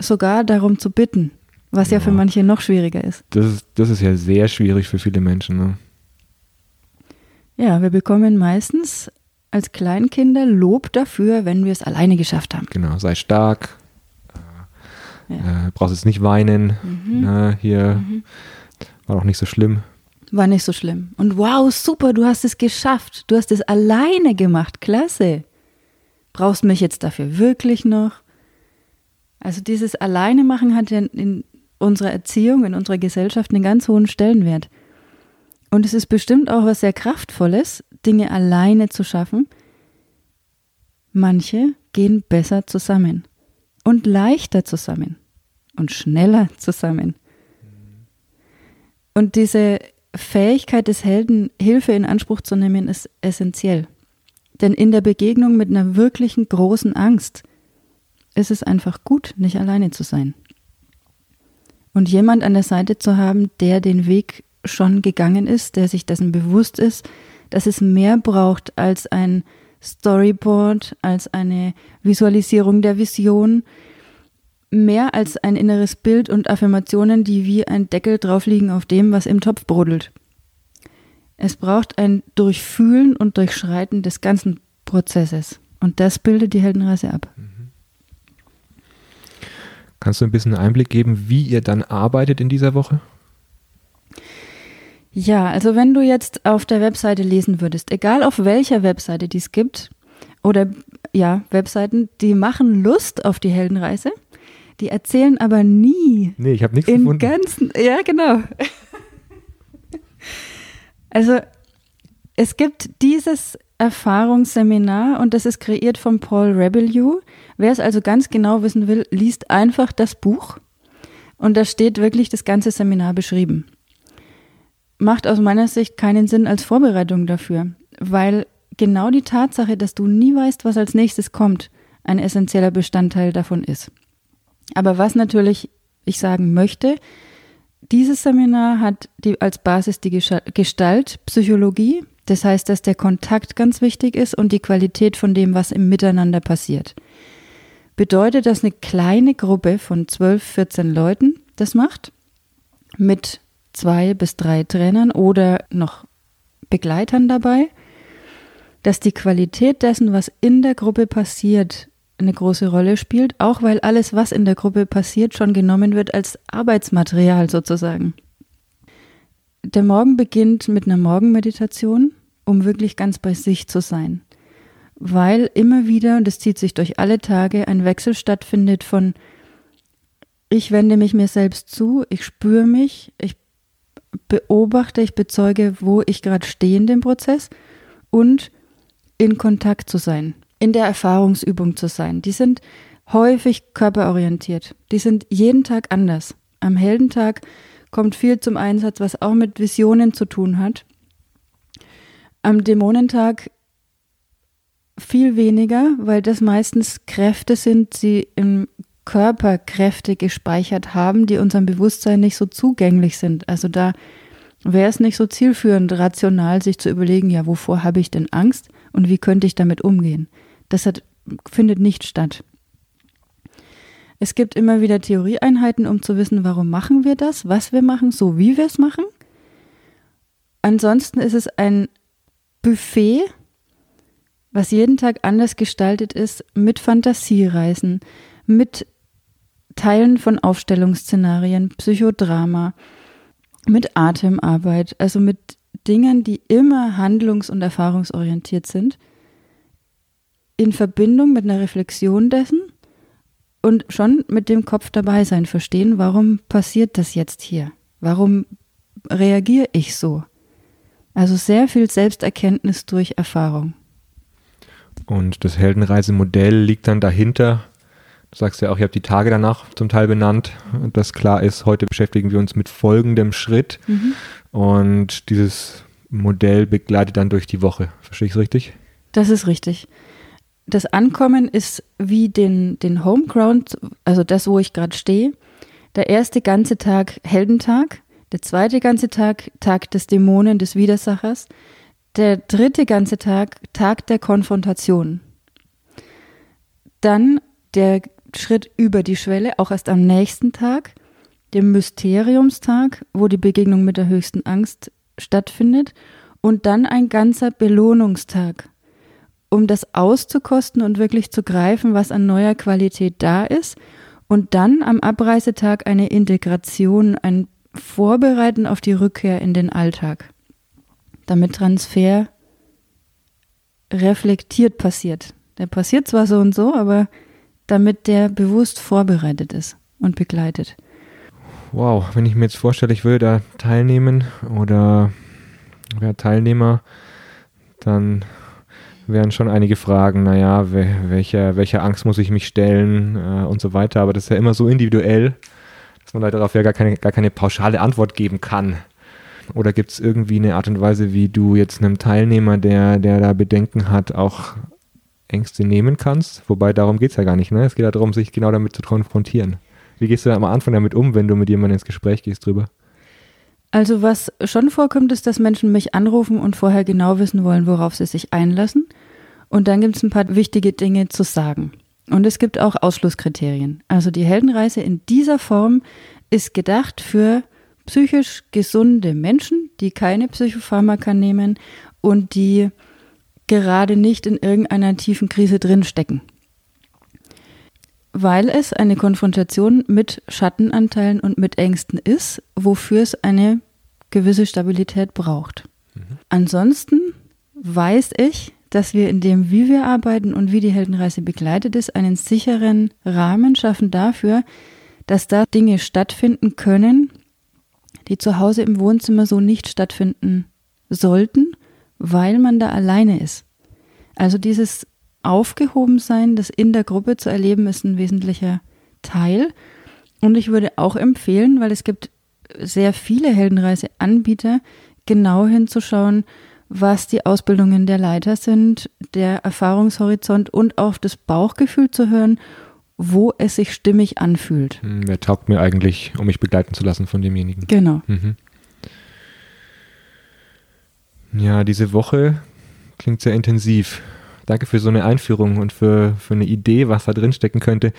Sogar darum zu bitten, was ja, ja für manche noch schwieriger ist. Das, ist. das ist ja sehr schwierig für viele Menschen. Ne? Ja, wir bekommen meistens als Kleinkinder Lob dafür, wenn wir es alleine geschafft haben. Genau, sei stark, äh, ja. äh, brauchst jetzt nicht weinen, mhm. na, ne, hier mhm. war doch nicht so schlimm. War nicht so schlimm. Und wow, super, du hast es geschafft. Du hast es alleine gemacht. Klasse. Brauchst mich jetzt dafür wirklich noch? Also dieses Alleine machen hat ja in unserer Erziehung, in unserer Gesellschaft einen ganz hohen Stellenwert. Und es ist bestimmt auch was sehr Kraftvolles, Dinge alleine zu schaffen. Manche gehen besser zusammen und leichter zusammen und schneller zusammen. Und diese Fähigkeit des Helden, Hilfe in Anspruch zu nehmen, ist essentiell. Denn in der Begegnung mit einer wirklichen großen Angst ist es einfach gut, nicht alleine zu sein. Und jemand an der Seite zu haben, der den Weg schon gegangen ist, der sich dessen bewusst ist, dass es mehr braucht als ein Storyboard, als eine Visualisierung der Vision, mehr als ein inneres Bild und Affirmationen, die wie ein Deckel drauf liegen auf dem, was im Topf brodelt. Es braucht ein Durchfühlen und Durchschreiten des ganzen Prozesses. Und das bildet die Heldenreise ab. Mhm. Kannst du ein bisschen Einblick geben, wie ihr dann arbeitet in dieser Woche? Ja, also wenn du jetzt auf der Webseite lesen würdest, egal auf welcher Webseite dies gibt, oder ja, Webseiten, die machen Lust auf die Heldenreise, die erzählen aber nie. Nee, ich habe nichts im gefunden. Ganzen, ja, genau. Also es gibt dieses Erfahrungsseminar und das ist kreiert von Paul Rebellew. Wer es also ganz genau wissen will, liest einfach das Buch und da steht wirklich das ganze Seminar beschrieben. Macht aus meiner Sicht keinen Sinn als Vorbereitung dafür, weil genau die Tatsache, dass du nie weißt, was als nächstes kommt, ein essentieller Bestandteil davon ist. Aber was natürlich ich sagen möchte, dieses Seminar hat die, als Basis die Gestalt Psychologie, das heißt, dass der Kontakt ganz wichtig ist und die Qualität von dem, was im Miteinander passiert. Bedeutet, dass eine kleine Gruppe von 12, 14 Leuten das macht, mit zwei bis drei Trainern oder noch Begleitern dabei, dass die Qualität dessen, was in der Gruppe passiert, eine große Rolle spielt, auch weil alles, was in der Gruppe passiert, schon genommen wird als Arbeitsmaterial sozusagen. Der Morgen beginnt mit einer Morgenmeditation, um wirklich ganz bei sich zu sein, weil immer wieder, und das zieht sich durch alle Tage, ein Wechsel stattfindet von ich wende mich mir selbst zu, ich spüre mich, ich beobachte, ich bezeuge, wo ich gerade stehe in dem Prozess und in Kontakt zu sein in der Erfahrungsübung zu sein. Die sind häufig körperorientiert. Die sind jeden Tag anders. Am Heldentag kommt viel zum Einsatz, was auch mit Visionen zu tun hat. Am Dämonentag viel weniger, weil das meistens Kräfte sind, die im Körper Kräfte gespeichert haben, die unserem Bewusstsein nicht so zugänglich sind. Also da wäre es nicht so zielführend, rational sich zu überlegen, ja, wovor habe ich denn Angst und wie könnte ich damit umgehen? Das hat, findet nicht statt. Es gibt immer wieder Theorieeinheiten, um zu wissen, warum machen wir das, was wir machen, so wie wir es machen. Ansonsten ist es ein Buffet, was jeden Tag anders gestaltet ist, mit Fantasiereisen, mit Teilen von Aufstellungsszenarien, Psychodrama, mit Atemarbeit, also mit Dingen, die immer handlungs- und erfahrungsorientiert sind in Verbindung mit einer Reflexion dessen und schon mit dem Kopf dabei sein, verstehen, warum passiert das jetzt hier? Warum reagiere ich so? Also sehr viel Selbsterkenntnis durch Erfahrung. Und das Heldenreisemodell liegt dann dahinter. Du sagst ja auch, ihr habt die Tage danach zum Teil benannt, dass klar ist, heute beschäftigen wir uns mit folgendem Schritt. Mhm. Und dieses Modell begleitet dann durch die Woche. Verstehe ich es richtig? Das ist richtig das Ankommen ist wie den, den Homeground, also das, wo ich gerade stehe. Der erste ganze Tag Heldentag, der zweite ganze Tag Tag des Dämonen, des Widersachers, der dritte ganze Tag Tag der Konfrontation. Dann der Schritt über die Schwelle, auch erst am nächsten Tag, dem Mysteriumstag, wo die Begegnung mit der höchsten Angst stattfindet, und dann ein ganzer Belohnungstag, um das auszukosten und wirklich zu greifen, was an neuer Qualität da ist. Und dann am Abreisetag eine Integration, ein Vorbereiten auf die Rückkehr in den Alltag, damit Transfer reflektiert passiert. Der passiert zwar so und so, aber damit der bewusst vorbereitet ist und begleitet. Wow, wenn ich mir jetzt vorstelle, ich würde da teilnehmen oder wäre Teilnehmer, dann wären schon einige Fragen, naja, welcher, welcher Angst muss ich mich stellen äh, und so weiter. Aber das ist ja immer so individuell, dass man darauf ja gar keine, gar keine pauschale Antwort geben kann. Oder gibt es irgendwie eine Art und Weise, wie du jetzt einem Teilnehmer, der, der da Bedenken hat, auch Ängste nehmen kannst? Wobei darum geht es ja gar nicht. Ne? Es geht ja darum, sich genau damit zu konfrontieren. Wie gehst du da am Anfang damit um, wenn du mit jemandem ins Gespräch gehst drüber? Also was schon vorkommt, ist, dass Menschen mich anrufen und vorher genau wissen wollen, worauf sie sich einlassen. Und dann gibt es ein paar wichtige Dinge zu sagen. Und es gibt auch Ausschlusskriterien. Also die Heldenreise in dieser Form ist gedacht für psychisch gesunde Menschen, die keine Psychopharmaka nehmen und die gerade nicht in irgendeiner tiefen Krise drinstecken. Weil es eine Konfrontation mit Schattenanteilen und mit Ängsten ist, wofür es eine gewisse Stabilität braucht. Mhm. Ansonsten weiß ich, dass wir in dem, wie wir arbeiten und wie die Heldenreise begleitet ist, einen sicheren Rahmen schaffen dafür, dass da Dinge stattfinden können, die zu Hause im Wohnzimmer so nicht stattfinden sollten, weil man da alleine ist. Also dieses Aufgehobensein, das in der Gruppe zu erleben, ist ein wesentlicher Teil. Und ich würde auch empfehlen, weil es gibt sehr viele Heldenreise-Anbieter, genau hinzuschauen, was die Ausbildungen der Leiter sind, der Erfahrungshorizont und auf das Bauchgefühl zu hören, wo es sich stimmig anfühlt. Hm, wer taugt mir eigentlich, um mich begleiten zu lassen von demjenigen? Genau. Mhm. Ja, diese Woche klingt sehr intensiv. Danke für so eine Einführung und für, für eine Idee, was da drin stecken könnte.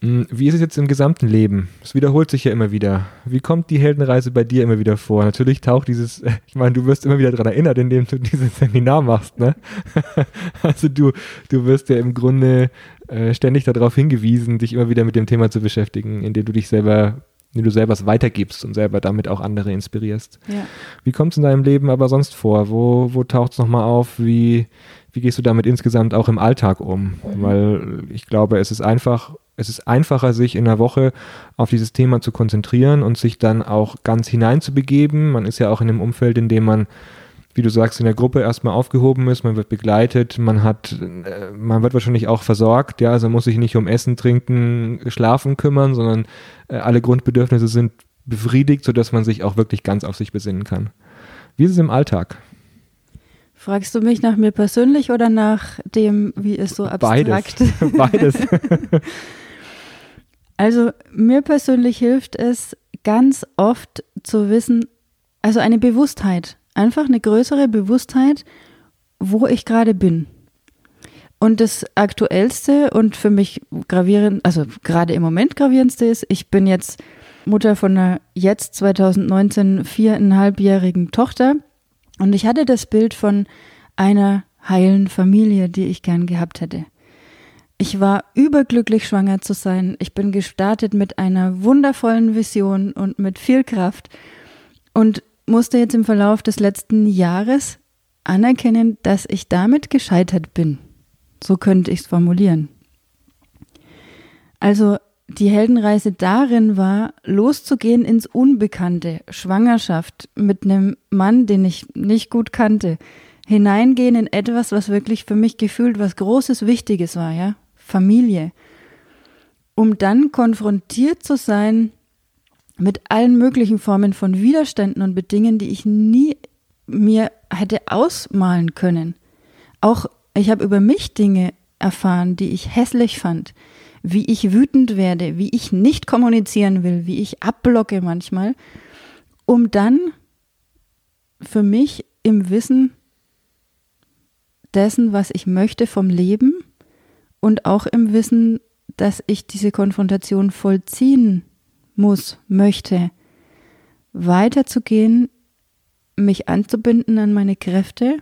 Hm, wie ist es jetzt im gesamten Leben? Es wiederholt sich ja immer wieder. Wie kommt die Heldenreise bei dir immer wieder vor? Natürlich taucht dieses, ich meine, du wirst immer wieder daran erinnert, indem du dieses Seminar machst, ne? Also du, du wirst ja im Grunde äh, ständig darauf hingewiesen, dich immer wieder mit dem Thema zu beschäftigen, indem du dich selber, indem du selber was weitergibst und selber damit auch andere inspirierst. Ja. Wie kommt es in deinem Leben aber sonst vor? Wo, wo taucht es nochmal auf? Wie, wie gehst du damit insgesamt auch im Alltag um? Mhm. Weil ich glaube, es ist einfach, es ist einfacher, sich in der Woche auf dieses Thema zu konzentrieren und sich dann auch ganz hineinzubegeben. Man ist ja auch in einem Umfeld, in dem man, wie du sagst, in der Gruppe erstmal aufgehoben ist, man wird begleitet, man hat, äh, man wird wahrscheinlich auch versorgt, ja, also muss sich nicht um Essen, Trinken, Schlafen kümmern, sondern äh, alle Grundbedürfnisse sind befriedigt, sodass man sich auch wirklich ganz auf sich besinnen kann. Wie ist es im Alltag? Fragst du mich nach mir persönlich oder nach dem, wie es so abstrakt? Beides. Beides. also mir persönlich hilft es ganz oft zu wissen, also eine Bewusstheit, einfach eine größere Bewusstheit, wo ich gerade bin. Und das aktuellste und für mich gravierend, also gerade im Moment gravierendste ist, ich bin jetzt Mutter von einer jetzt 2019 viereinhalbjährigen Tochter und ich hatte das Bild von einer heilen Familie, die ich gern gehabt hätte. Ich war überglücklich, schwanger zu sein. Ich bin gestartet mit einer wundervollen Vision und mit viel Kraft und musste jetzt im Verlauf des letzten Jahres anerkennen, dass ich damit gescheitert bin. So könnte ich es formulieren. Also die Heldenreise darin war, loszugehen ins Unbekannte, Schwangerschaft mit einem Mann, den ich nicht gut kannte, hineingehen in etwas, was wirklich für mich gefühlt was Großes, Wichtiges war, ja, Familie, um dann konfrontiert zu sein mit allen möglichen Formen von Widerständen und Bedingungen, die ich nie mir hätte ausmalen können. Auch ich habe über mich Dinge erfahren, die ich hässlich fand, wie ich wütend werde, wie ich nicht kommunizieren will, wie ich abblocke manchmal, um dann für mich im Wissen dessen, was ich möchte vom Leben und auch im Wissen, dass ich diese Konfrontation vollziehen muss, möchte, weiterzugehen, mich anzubinden an meine Kräfte,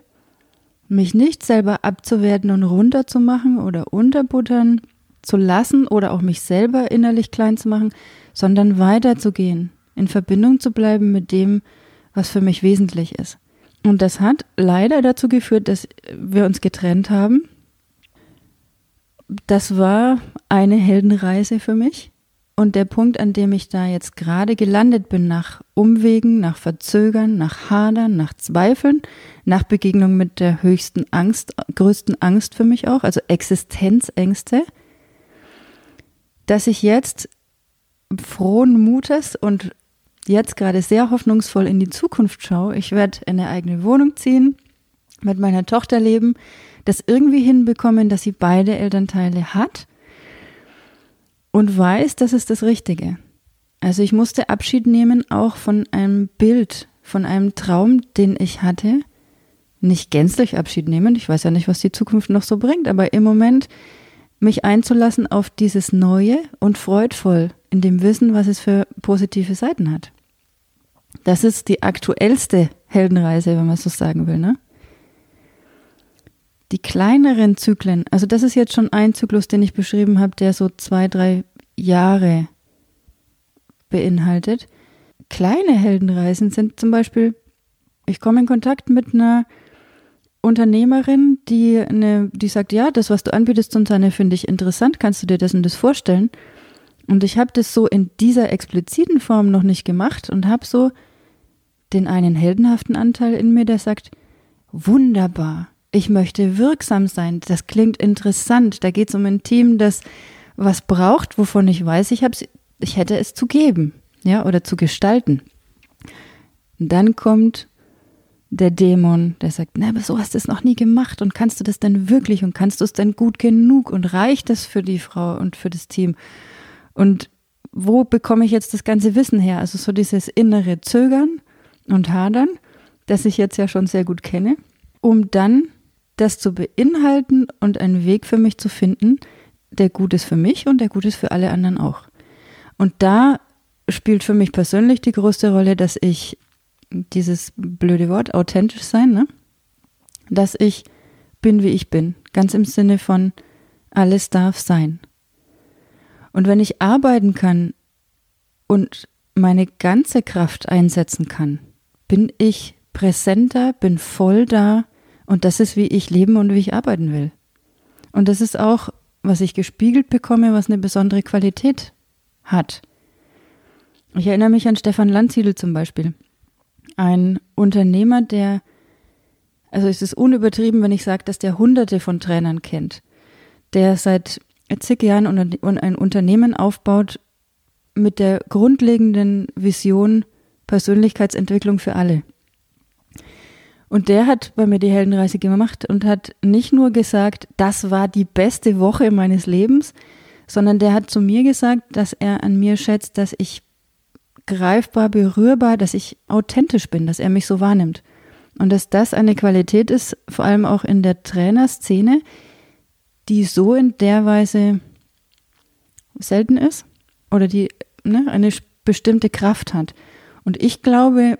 mich nicht selber abzuwerten und runterzumachen oder unterbuttern, zu lassen oder auch mich selber innerlich klein zu machen, sondern weiterzugehen, in Verbindung zu bleiben mit dem, was für mich wesentlich ist. Und das hat leider dazu geführt, dass wir uns getrennt haben. Das war eine Heldenreise für mich. Und der Punkt, an dem ich da jetzt gerade gelandet bin, nach Umwegen, nach Verzögern, nach Hadern, nach Zweifeln, nach Begegnung mit der höchsten Angst, größten Angst für mich auch, also Existenzängste, dass ich jetzt frohen Mutes und jetzt gerade sehr hoffnungsvoll in die Zukunft schaue. Ich werde in eine eigene Wohnung ziehen, mit meiner Tochter leben, das irgendwie hinbekommen, dass sie beide Elternteile hat und weiß, das ist das Richtige. Also ich musste Abschied nehmen auch von einem Bild, von einem Traum, den ich hatte. Nicht gänzlich Abschied nehmen. Ich weiß ja nicht, was die Zukunft noch so bringt, aber im Moment mich einzulassen auf dieses Neue und freudvoll in dem Wissen, was es für positive Seiten hat. Das ist die aktuellste Heldenreise, wenn man so sagen will, ne? Die kleineren Zyklen, also das ist jetzt schon ein Zyklus, den ich beschrieben habe, der so zwei, drei Jahre beinhaltet. kleine Heldenreisen sind zum Beispiel, ich komme in Kontakt mit einer Unternehmerin, die, eine, die sagt, ja, das, was du anbietest, Susanne, finde ich interessant, kannst du dir das und das vorstellen? Und ich habe das so in dieser expliziten Form noch nicht gemacht und habe so den einen heldenhaften Anteil in mir, der sagt, wunderbar, ich möchte wirksam sein, das klingt interessant, da geht es um ein Team, das was braucht, wovon ich weiß, ich, ich hätte es zu geben, ja, oder zu gestalten. Und dann kommt der Dämon, der sagt, na, aber so hast du es noch nie gemacht und kannst du das denn wirklich und kannst du es denn gut genug und reicht das für die Frau und für das Team? Und wo bekomme ich jetzt das ganze Wissen her? Also so dieses innere Zögern und Hadern, das ich jetzt ja schon sehr gut kenne, um dann das zu beinhalten und einen Weg für mich zu finden, der gut ist für mich und der gut ist für alle anderen auch. Und da spielt für mich persönlich die größte Rolle, dass ich dieses blöde Wort authentisch sein, ne? dass ich bin, wie ich bin, ganz im Sinne von alles darf sein. Und wenn ich arbeiten kann und meine ganze Kraft einsetzen kann, bin ich präsenter, bin voll da und das ist, wie ich leben und wie ich arbeiten will. Und das ist auch, was ich gespiegelt bekomme, was eine besondere Qualität hat. Ich erinnere mich an Stefan Landsiedel zum Beispiel. Ein Unternehmer, der, also es ist unübertrieben, wenn ich sage, dass der hunderte von Trainern kennt, der seit zig Jahren ein Unternehmen aufbaut mit der grundlegenden Vision Persönlichkeitsentwicklung für alle. Und der hat bei mir die Heldenreise gemacht und hat nicht nur gesagt, das war die beste Woche meines Lebens, sondern der hat zu mir gesagt, dass er an mir schätzt, dass ich greifbar, berührbar, dass ich authentisch bin, dass er mich so wahrnimmt. Und dass das eine Qualität ist, vor allem auch in der Trainerszene, die so in der Weise selten ist oder die ne, eine bestimmte Kraft hat. Und ich glaube,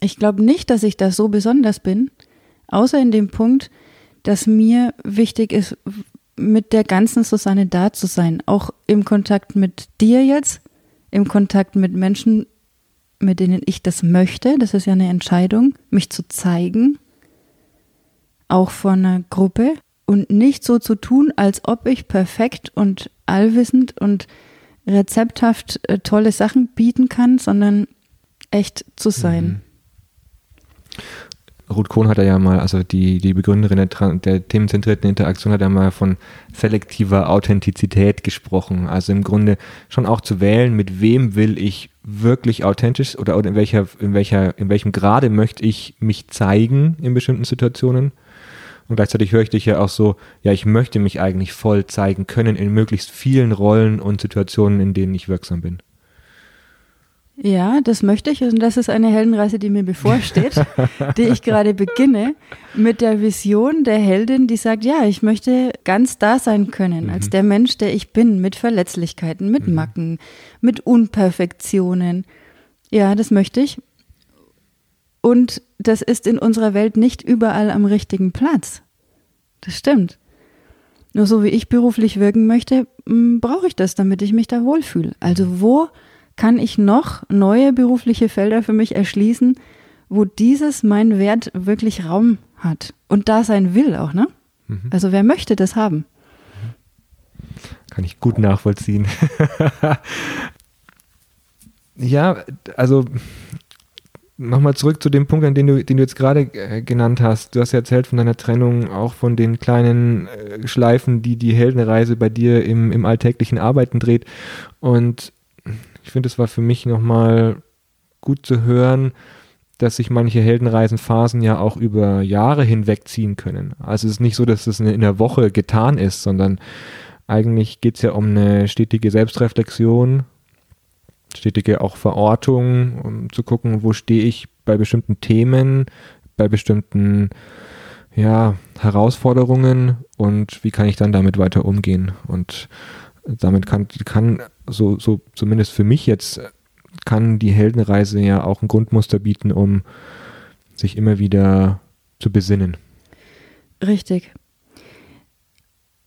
ich glaube nicht, dass ich da so besonders bin, außer in dem Punkt, dass mir wichtig ist, mit der ganzen Susanne da zu sein, auch im Kontakt mit dir jetzt, im Kontakt mit Menschen, mit denen ich das möchte. Das ist ja eine Entscheidung, mich zu zeigen, auch von einer Gruppe und nicht so zu tun, als ob ich perfekt und allwissend und rezepthaft äh, tolle Sachen bieten kann, sondern echt zu sein. Ruth Kohn hat ja mal, also die, die Begründerin der, der themenzentrierten Interaktion hat ja mal von selektiver Authentizität gesprochen. Also im Grunde schon auch zu wählen, mit wem will ich wirklich authentisch oder, oder in welcher, in welcher, in welchem Grade möchte ich mich zeigen in bestimmten Situationen. Und gleichzeitig höre ich dich ja auch so, ja, ich möchte mich eigentlich voll zeigen können in möglichst vielen Rollen und Situationen, in denen ich wirksam bin. Ja, das möchte ich. Und das ist eine Heldenreise, die mir bevorsteht, die ich gerade beginne, mit der Vision der Heldin, die sagt, ja, ich möchte ganz da sein können, mhm. als der Mensch, der ich bin, mit Verletzlichkeiten, mit mhm. Macken, mit Unperfektionen. Ja, das möchte ich. Und das ist in unserer Welt nicht überall am richtigen Platz. Das stimmt. Nur so wie ich beruflich wirken möchte, brauche ich das, damit ich mich da wohlfühle. Also wo kann ich noch neue berufliche Felder für mich erschließen, wo dieses mein Wert wirklich Raum hat und da sein will auch, ne? Mhm. Also wer möchte das haben? Kann ich gut nachvollziehen. ja, also nochmal zurück zu dem Punkt, an den du, den du jetzt gerade äh, genannt hast. Du hast ja erzählt von deiner Trennung, auch von den kleinen äh, Schleifen, die die Heldenreise bei dir im, im alltäglichen Arbeiten dreht. Und ich finde, es war für mich nochmal gut zu hören, dass sich manche Heldenreisenphasen ja auch über Jahre hinweg ziehen können. Also es ist nicht so, dass es in der Woche getan ist, sondern eigentlich geht es ja um eine stetige Selbstreflexion, stetige auch Verortung, um zu gucken, wo stehe ich bei bestimmten Themen, bei bestimmten ja, Herausforderungen und wie kann ich dann damit weiter umgehen. Und damit kann, kann so, so zumindest für mich jetzt, kann die Heldenreise ja auch ein Grundmuster bieten, um sich immer wieder zu besinnen. Richtig.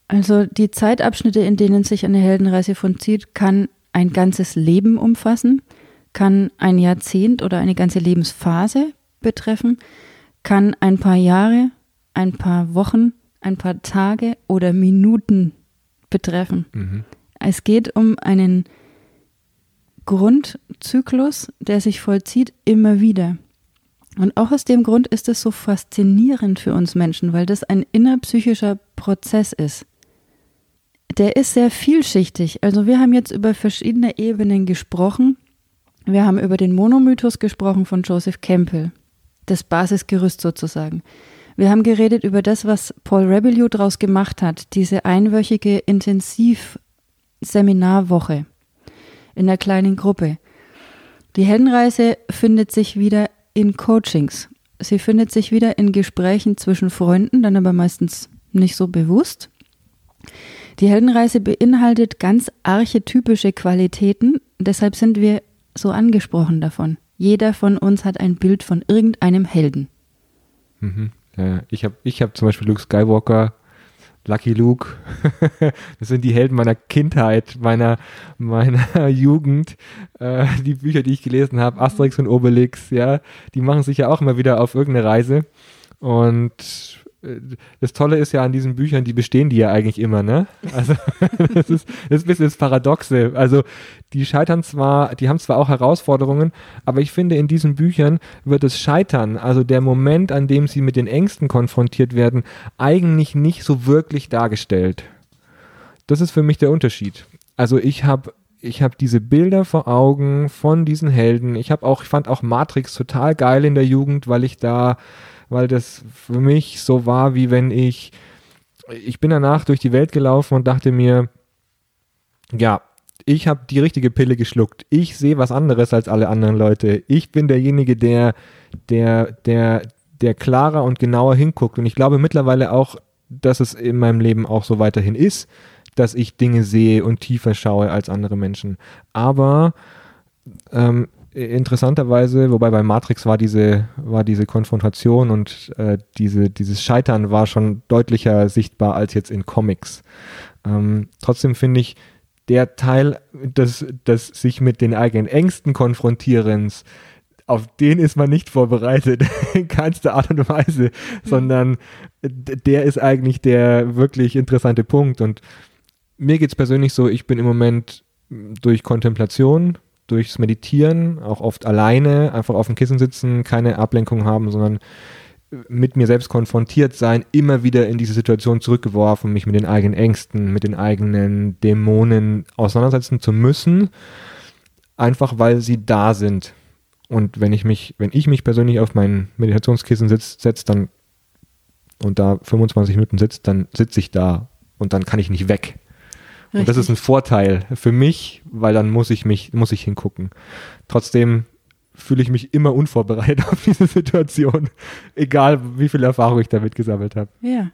Also die Zeitabschnitte, in denen sich eine Heldenreise vollzieht, kann ein ganzes Leben umfassen, kann ein Jahrzehnt oder eine ganze Lebensphase betreffen, kann ein paar Jahre, ein paar Wochen, ein paar Tage oder Minuten betreffen. Mhm. Es geht um einen Grundzyklus, der sich vollzieht immer wieder. Und auch aus dem Grund ist es so faszinierend für uns Menschen, weil das ein innerpsychischer Prozess ist. Der ist sehr vielschichtig. Also wir haben jetzt über verschiedene Ebenen gesprochen. Wir haben über den Monomythos gesprochen von Joseph Campbell, das Basisgerüst sozusagen. Wir haben geredet über das, was Paul Rebelliou daraus gemacht hat, diese einwöchige Intensivseminarwoche in einer kleinen Gruppe. Die Heldenreise findet sich wieder in Coachings. Sie findet sich wieder in Gesprächen zwischen Freunden, dann aber meistens nicht so bewusst. Die Heldenreise beinhaltet ganz archetypische Qualitäten, deshalb sind wir so angesprochen davon. Jeder von uns hat ein Bild von irgendeinem Helden. Mhm. Ja, ich habe ich hab zum Beispiel Luke Skywalker Lucky Luke. das sind die Helden meiner Kindheit, meiner, meiner Jugend. Äh, die Bücher, die ich gelesen habe, Asterix und Obelix, ja, die machen sich ja auch immer wieder auf irgendeine Reise. Und das Tolle ist ja an diesen Büchern, die bestehen die ja eigentlich immer, ne? Also das ist, das ist ein bisschen das Paradoxe. Also die scheitern zwar, die haben zwar auch Herausforderungen, aber ich finde, in diesen Büchern wird das Scheitern, also der Moment, an dem sie mit den Ängsten konfrontiert werden, eigentlich nicht so wirklich dargestellt. Das ist für mich der Unterschied. Also ich habe ich habe diese Bilder vor Augen von diesen Helden. Ich habe auch, ich fand auch Matrix total geil in der Jugend, weil ich da weil das für mich so war, wie wenn ich, ich bin danach durch die Welt gelaufen und dachte mir, ja, ich habe die richtige Pille geschluckt. Ich sehe was anderes als alle anderen Leute. Ich bin derjenige, der, der, der, der klarer und genauer hinguckt. Und ich glaube mittlerweile auch, dass es in meinem Leben auch so weiterhin ist, dass ich Dinge sehe und tiefer schaue als andere Menschen. Aber ähm, interessanterweise, wobei bei Matrix war diese, war diese Konfrontation und äh, diese, dieses Scheitern war schon deutlicher sichtbar als jetzt in Comics. Ähm, trotzdem finde ich, der Teil des, des sich mit den eigenen Ängsten konfrontierens, auf den ist man nicht vorbereitet, in keinster Art und Weise, mhm. sondern der ist eigentlich der wirklich interessante Punkt. Und mir geht es persönlich so, ich bin im Moment durch Kontemplation durchs Meditieren, auch oft alleine, einfach auf dem Kissen sitzen, keine Ablenkung haben, sondern mit mir selbst konfrontiert sein, immer wieder in diese Situation zurückgeworfen, mich mit den eigenen Ängsten, mit den eigenen Dämonen auseinandersetzen zu müssen, einfach weil sie da sind. Und wenn ich mich, wenn ich mich persönlich auf mein Meditationskissen setze, dann und da 25 Minuten sitze, dann sitze ich da und dann kann ich nicht weg. Und das ist ein Vorteil für mich, weil dann muss ich mich, muss ich hingucken. Trotzdem fühle ich mich immer unvorbereitet auf diese Situation, egal wie viel Erfahrung ich damit gesammelt habe. Ja.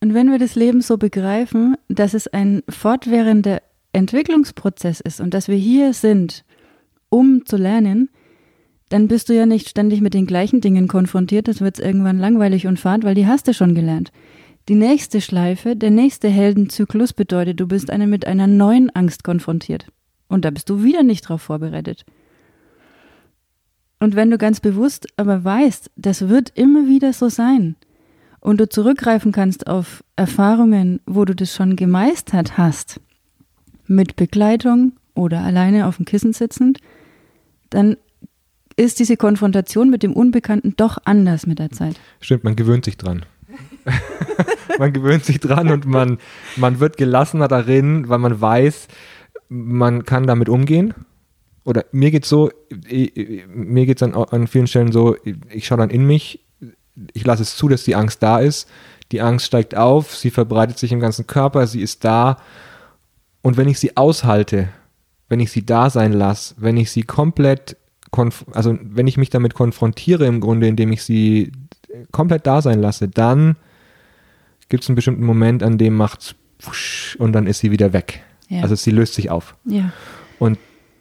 Und wenn wir das Leben so begreifen, dass es ein fortwährender Entwicklungsprozess ist und dass wir hier sind, um zu lernen, dann bist du ja nicht ständig mit den gleichen Dingen konfrontiert. Das wird irgendwann langweilig und fad, weil die hast du schon gelernt. Die nächste Schleife, der nächste Heldenzyklus bedeutet, du bist eine mit einer neuen Angst konfrontiert. Und da bist du wieder nicht drauf vorbereitet. Und wenn du ganz bewusst aber weißt, das wird immer wieder so sein und du zurückgreifen kannst auf Erfahrungen, wo du das schon gemeistert hast, mit Begleitung oder alleine auf dem Kissen sitzend, dann ist diese Konfrontation mit dem Unbekannten doch anders mit der Zeit. Stimmt, man gewöhnt sich dran. man gewöhnt sich dran und man, man wird gelassener darin, weil man weiß, man kann damit umgehen. Oder mir geht es so, ich, mir geht es an, an vielen Stellen so, ich schaue dann in mich, ich lasse es zu, dass die Angst da ist. Die Angst steigt auf, sie verbreitet sich im ganzen Körper, sie ist da. Und wenn ich sie aushalte, wenn ich sie da sein lasse, wenn ich sie komplett, also wenn ich mich damit konfrontiere im Grunde, indem ich sie komplett da sein lasse, dann gibt es einen bestimmten Moment, an dem macht es und dann ist sie wieder weg. Ja. Also sie löst sich auf. Ja. Und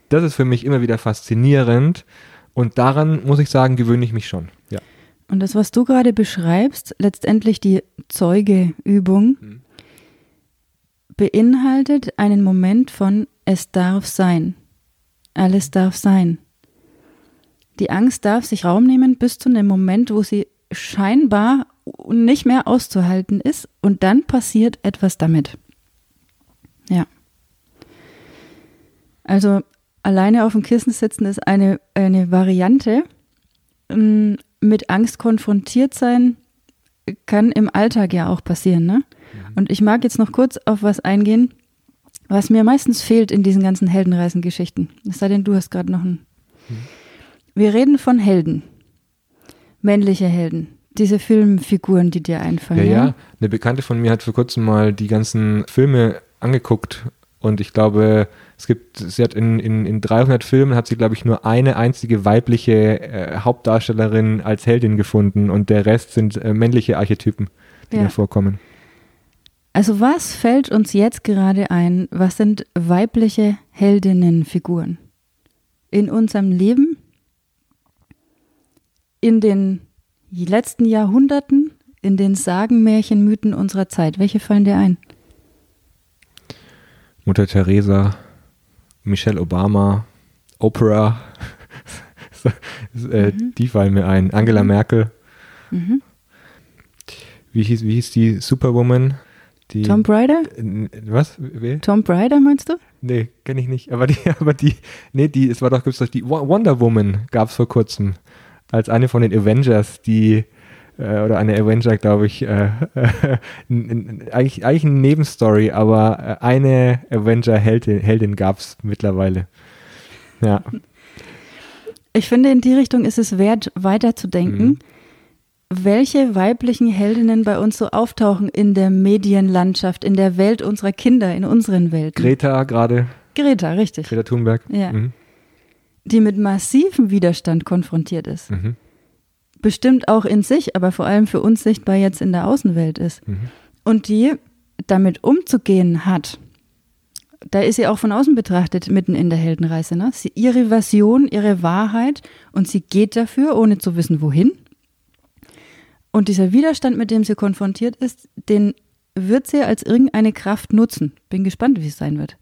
das ist für mich immer wieder faszinierend und daran muss ich sagen, gewöhne ich mich schon. Ja. Und das, was du gerade beschreibst, letztendlich die Zeugeübung, hm. beinhaltet einen Moment von es darf sein. alles darf sein. Die Angst darf sich Raum nehmen bis zu einem Moment, wo sie scheinbar nicht mehr auszuhalten ist und dann passiert etwas damit. Ja. Also alleine auf dem Kissen sitzen ist eine, eine Variante. Mm, mit Angst konfrontiert sein kann im Alltag ja auch passieren. Ne? Mhm. Und ich mag jetzt noch kurz auf was eingehen, was mir meistens fehlt in diesen ganzen Heldenreisengeschichten. Es sei denn, du hast gerade noch einen. Mhm. Wir reden von Helden. Männliche Helden. Diese Filmfiguren, die dir einfallen. Ja, ja, eine Bekannte von mir hat vor kurzem mal die ganzen Filme angeguckt und ich glaube, es gibt, sie hat in, in, in 300 Filmen hat sie, glaube ich, nur eine einzige weibliche äh, Hauptdarstellerin als Heldin gefunden und der Rest sind äh, männliche Archetypen, die ja. da vorkommen. Also was fällt uns jetzt gerade ein? Was sind weibliche Heldinnenfiguren in unserem Leben, in den letzten Jahrhunderten, in den Sagen, Märchen, Mythen unserer Zeit? Welche fallen dir ein? Mutter Teresa, Michelle Obama, Oprah, äh, mhm. die fallen mir ein. Angela mhm. Merkel. Mhm. Wie, hieß, wie hieß die Superwoman? Die, Tom Brider? Was? Wer? Tom Brider meinst du? Nee, kenne ich nicht. Aber die, aber die, nee, die, es war doch, gibt's doch die Wonder Woman gab es vor kurzem. Als eine von den Avengers, die äh, oder eine Avenger, glaube ich, äh, eigentlich, eigentlich eine Nebenstory, aber äh, eine Avenger-Heldin Heldin gab es mittlerweile. Ja. Ich finde, in die Richtung ist es wert, weiterzudenken. Mhm. Welche weiblichen Heldinnen bei uns so auftauchen in der Medienlandschaft, in der Welt unserer Kinder, in unseren Welten? Greta gerade. Greta, richtig. Greta Thunberg. Ja. Mhm. Die mit massivem Widerstand konfrontiert ist. Mhm bestimmt auch in sich, aber vor allem für uns sichtbar jetzt in der Außenwelt ist. Mhm. Und die damit umzugehen hat, da ist sie auch von außen betrachtet mitten in der Heldenreise. Ne? Sie, ihre Version, ihre Wahrheit und sie geht dafür, ohne zu wissen, wohin. Und dieser Widerstand, mit dem sie konfrontiert ist, den wird sie als irgendeine Kraft nutzen. Bin gespannt, wie es sein wird.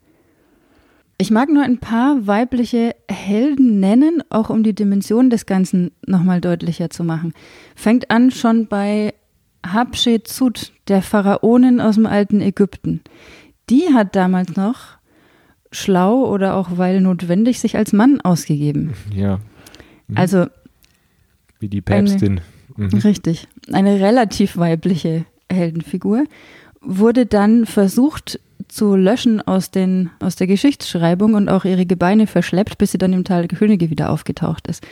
Ich mag nur ein paar weibliche Helden nennen, auch um die Dimension des Ganzen nochmal deutlicher zu machen. Fängt an schon bei Habschetut, der Pharaonin aus dem alten Ägypten. Die hat damals noch schlau oder auch weil notwendig sich als Mann ausgegeben. Ja. Mhm. Also. Wie die Päpstin. Eine, mhm. Richtig. Eine relativ weibliche Heldenfigur. Wurde dann versucht, zu löschen aus, den, aus der Geschichtsschreibung und auch ihre Gebeine verschleppt, bis sie dann im Tal Könige wieder aufgetaucht ist.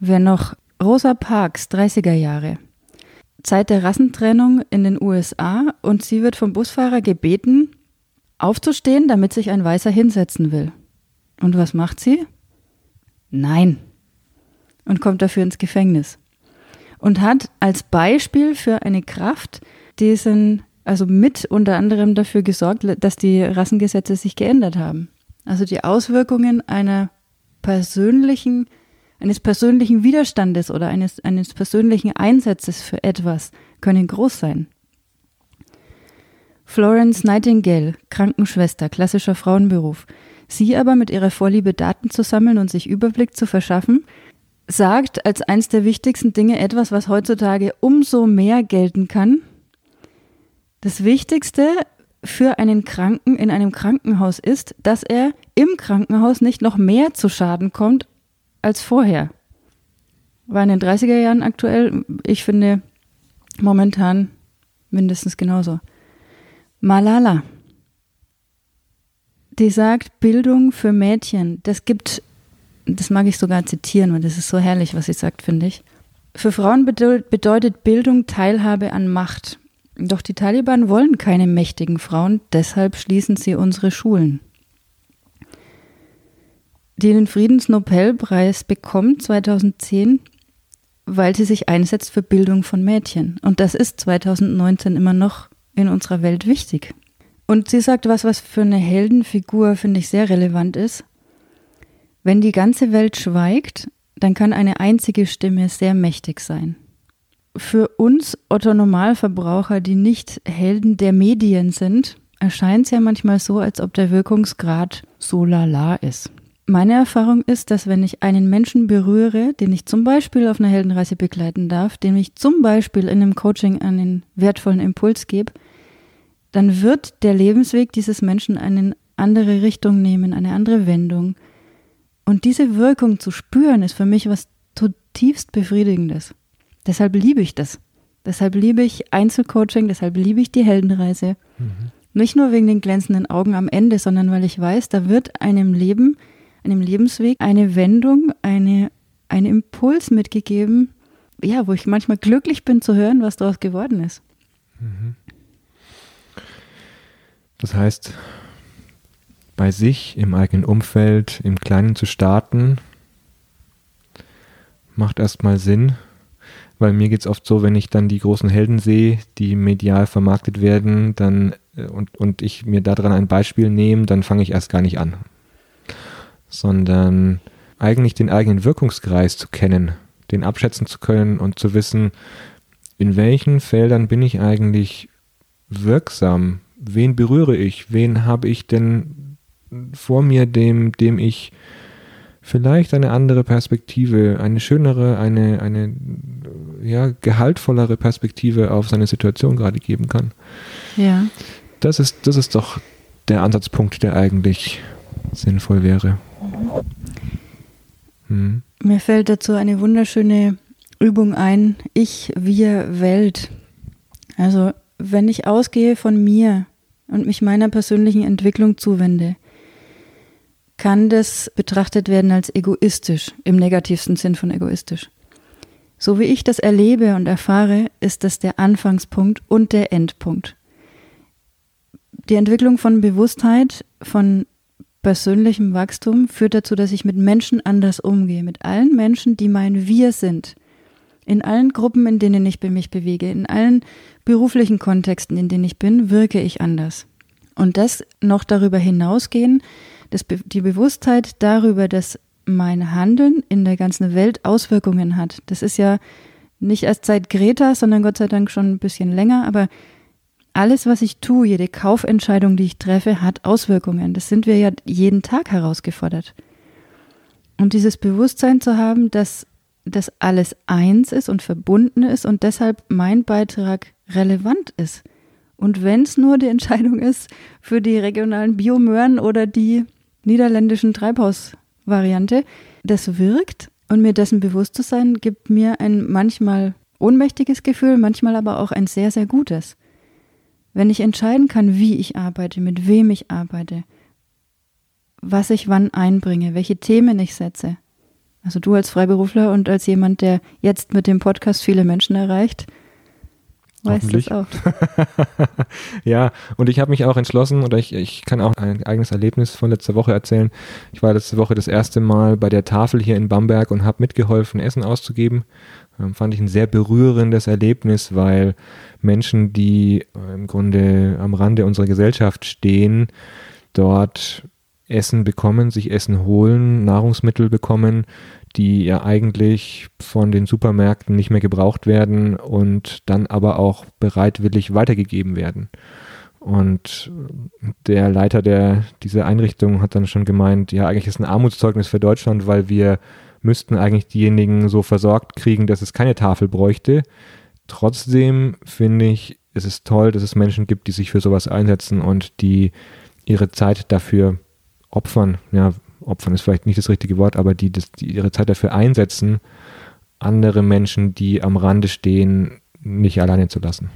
Wer noch Rosa Parks, 30er Jahre. Zeit der Rassentrennung in den USA und sie wird vom Busfahrer gebeten, aufzustehen, damit sich ein Weißer hinsetzen will. Und was macht sie? Nein. Und kommt dafür ins Gefängnis. Und hat als Beispiel für eine Kraft diesen also mit unter anderem dafür gesorgt, dass die Rassengesetze sich geändert haben. Also die Auswirkungen einer persönlichen, eines persönlichen Widerstandes oder eines, eines persönlichen Einsatzes für etwas können groß sein. Florence Nightingale, Krankenschwester, klassischer Frauenberuf. Sie aber mit ihrer Vorliebe Daten zu sammeln und sich Überblick zu verschaffen, sagt als eines der wichtigsten Dinge etwas, was heutzutage umso mehr gelten kann, das Wichtigste für einen Kranken in einem Krankenhaus ist, dass er im Krankenhaus nicht noch mehr zu Schaden kommt als vorher. War in den 30er Jahren aktuell, ich finde momentan mindestens genauso. Malala, die sagt, Bildung für Mädchen, das gibt, das mag ich sogar zitieren, weil das ist so herrlich, was sie sagt, finde ich. Für Frauen bedeutet Bildung Teilhabe an Macht. Doch die Taliban wollen keine mächtigen Frauen, deshalb schließen sie unsere Schulen. Die den Friedensnobelpreis bekommt 2010, weil sie sich einsetzt für Bildung von Mädchen. Und das ist 2019 immer noch in unserer Welt wichtig. Und sie sagt was, was für eine Heldenfigur, finde ich, sehr relevant ist. Wenn die ganze Welt schweigt, dann kann eine einzige Stimme sehr mächtig sein für uns Otto Normalverbraucher, die nicht Helden der Medien sind, erscheint es ja manchmal so, als ob der Wirkungsgrad so lala ist. meine Erfahrung ist, dass wenn ich einen Menschen berühre, den ich zum Beispiel auf einer Heldenreise begleiten darf, dem ich zum Beispiel in einem Coaching einen wertvollen Impuls gebe, dann wird der Lebensweg dieses Menschen eine andere Richtung nehmen, eine andere Wendung. Und diese Wirkung zu spüren, ist für mich was zutiefst Befriedigendes. Deshalb liebe ich das. Deshalb liebe ich Einzelcoaching, deshalb liebe ich die Heldenreise. Mhm. Nicht nur wegen den glänzenden Augen am Ende, sondern weil ich weiß, da wird einem Leben einem Lebensweg eine Wendung, eine, einen Impuls mitgegeben, ja, wo ich manchmal glücklich bin zu hören, was daraus geworden ist. Mhm. Das heißt, bei sich, im eigenen Umfeld, im Kleinen zu starten, macht erstmal Sinn, weil mir geht es oft so, wenn ich dann die großen Helden sehe, die medial vermarktet werden, dann äh, und, und ich mir daran ein Beispiel nehme, dann fange ich erst gar nicht an. Sondern eigentlich den eigenen Wirkungskreis zu kennen, den abschätzen zu können und zu wissen, in welchen Feldern bin ich eigentlich wirksam, wen berühre ich, wen habe ich denn vor mir, dem, dem ich vielleicht eine andere Perspektive, eine schönere, eine, eine ja, gehaltvollere Perspektive auf seine Situation gerade geben kann. Ja. Das ist, das ist doch der Ansatzpunkt, der eigentlich sinnvoll wäre. Mhm. Mir fällt dazu eine wunderschöne Übung ein. Ich, wir, Welt. Also, wenn ich ausgehe von mir und mich meiner persönlichen Entwicklung zuwende, kann das betrachtet werden als egoistisch, im negativsten Sinn von egoistisch. So wie ich das erlebe und erfahre, ist das der Anfangspunkt und der Endpunkt. Die Entwicklung von Bewusstheit, von persönlichem Wachstum führt dazu, dass ich mit Menschen anders umgehe, mit allen Menschen, die mein Wir sind. In allen Gruppen, in denen ich mich bewege, in allen beruflichen Kontexten, in denen ich bin, wirke ich anders. Und das noch darüber hinausgehen, dass die Bewusstheit darüber, dass mein Handeln in der ganzen Welt Auswirkungen hat. Das ist ja nicht erst seit Greta, sondern Gott sei Dank schon ein bisschen länger, aber alles, was ich tue, jede Kaufentscheidung, die ich treffe, hat Auswirkungen. Das sind wir ja jeden Tag herausgefordert. Und dieses Bewusstsein zu haben, dass das alles eins ist und verbunden ist und deshalb mein Beitrag relevant ist. Und wenn es nur die Entscheidung ist für die regionalen Biomöhren oder die niederländischen Treibhausvariante, das wirkt und mir dessen bewusst zu sein, gibt mir ein manchmal ohnmächtiges Gefühl, manchmal aber auch ein sehr, sehr gutes. Wenn ich entscheiden kann, wie ich arbeite, mit wem ich arbeite, was ich wann einbringe, welche Themen ich setze. Also du als Freiberufler und als jemand, der jetzt mit dem Podcast viele Menschen erreicht, weißt das auch. ja, und ich habe mich auch entschlossen, oder ich, ich kann auch ein eigenes Erlebnis von letzter Woche erzählen. Ich war letzte Woche das erste Mal bei der Tafel hier in Bamberg und habe mitgeholfen, Essen auszugeben. Ähm, fand ich ein sehr berührendes Erlebnis, weil Menschen, die äh, im Grunde am Rande unserer Gesellschaft stehen, dort Essen bekommen, sich Essen holen, Nahrungsmittel bekommen, die ja eigentlich von den Supermärkten nicht mehr gebraucht werden und dann aber auch bereitwillig weitergegeben werden. Und der Leiter der, dieser Einrichtung hat dann schon gemeint, ja, eigentlich ist ein Armutszeugnis für Deutschland, weil wir müssten eigentlich diejenigen so versorgt kriegen, dass es keine Tafel bräuchte. Trotzdem finde ich, es ist toll, dass es Menschen gibt, die sich für sowas einsetzen und die ihre Zeit dafür opfern. Ja, opfern ist vielleicht nicht das richtige Wort, aber die, das, die ihre Zeit dafür einsetzen, andere Menschen, die am Rande stehen, nicht alleine zu lassen.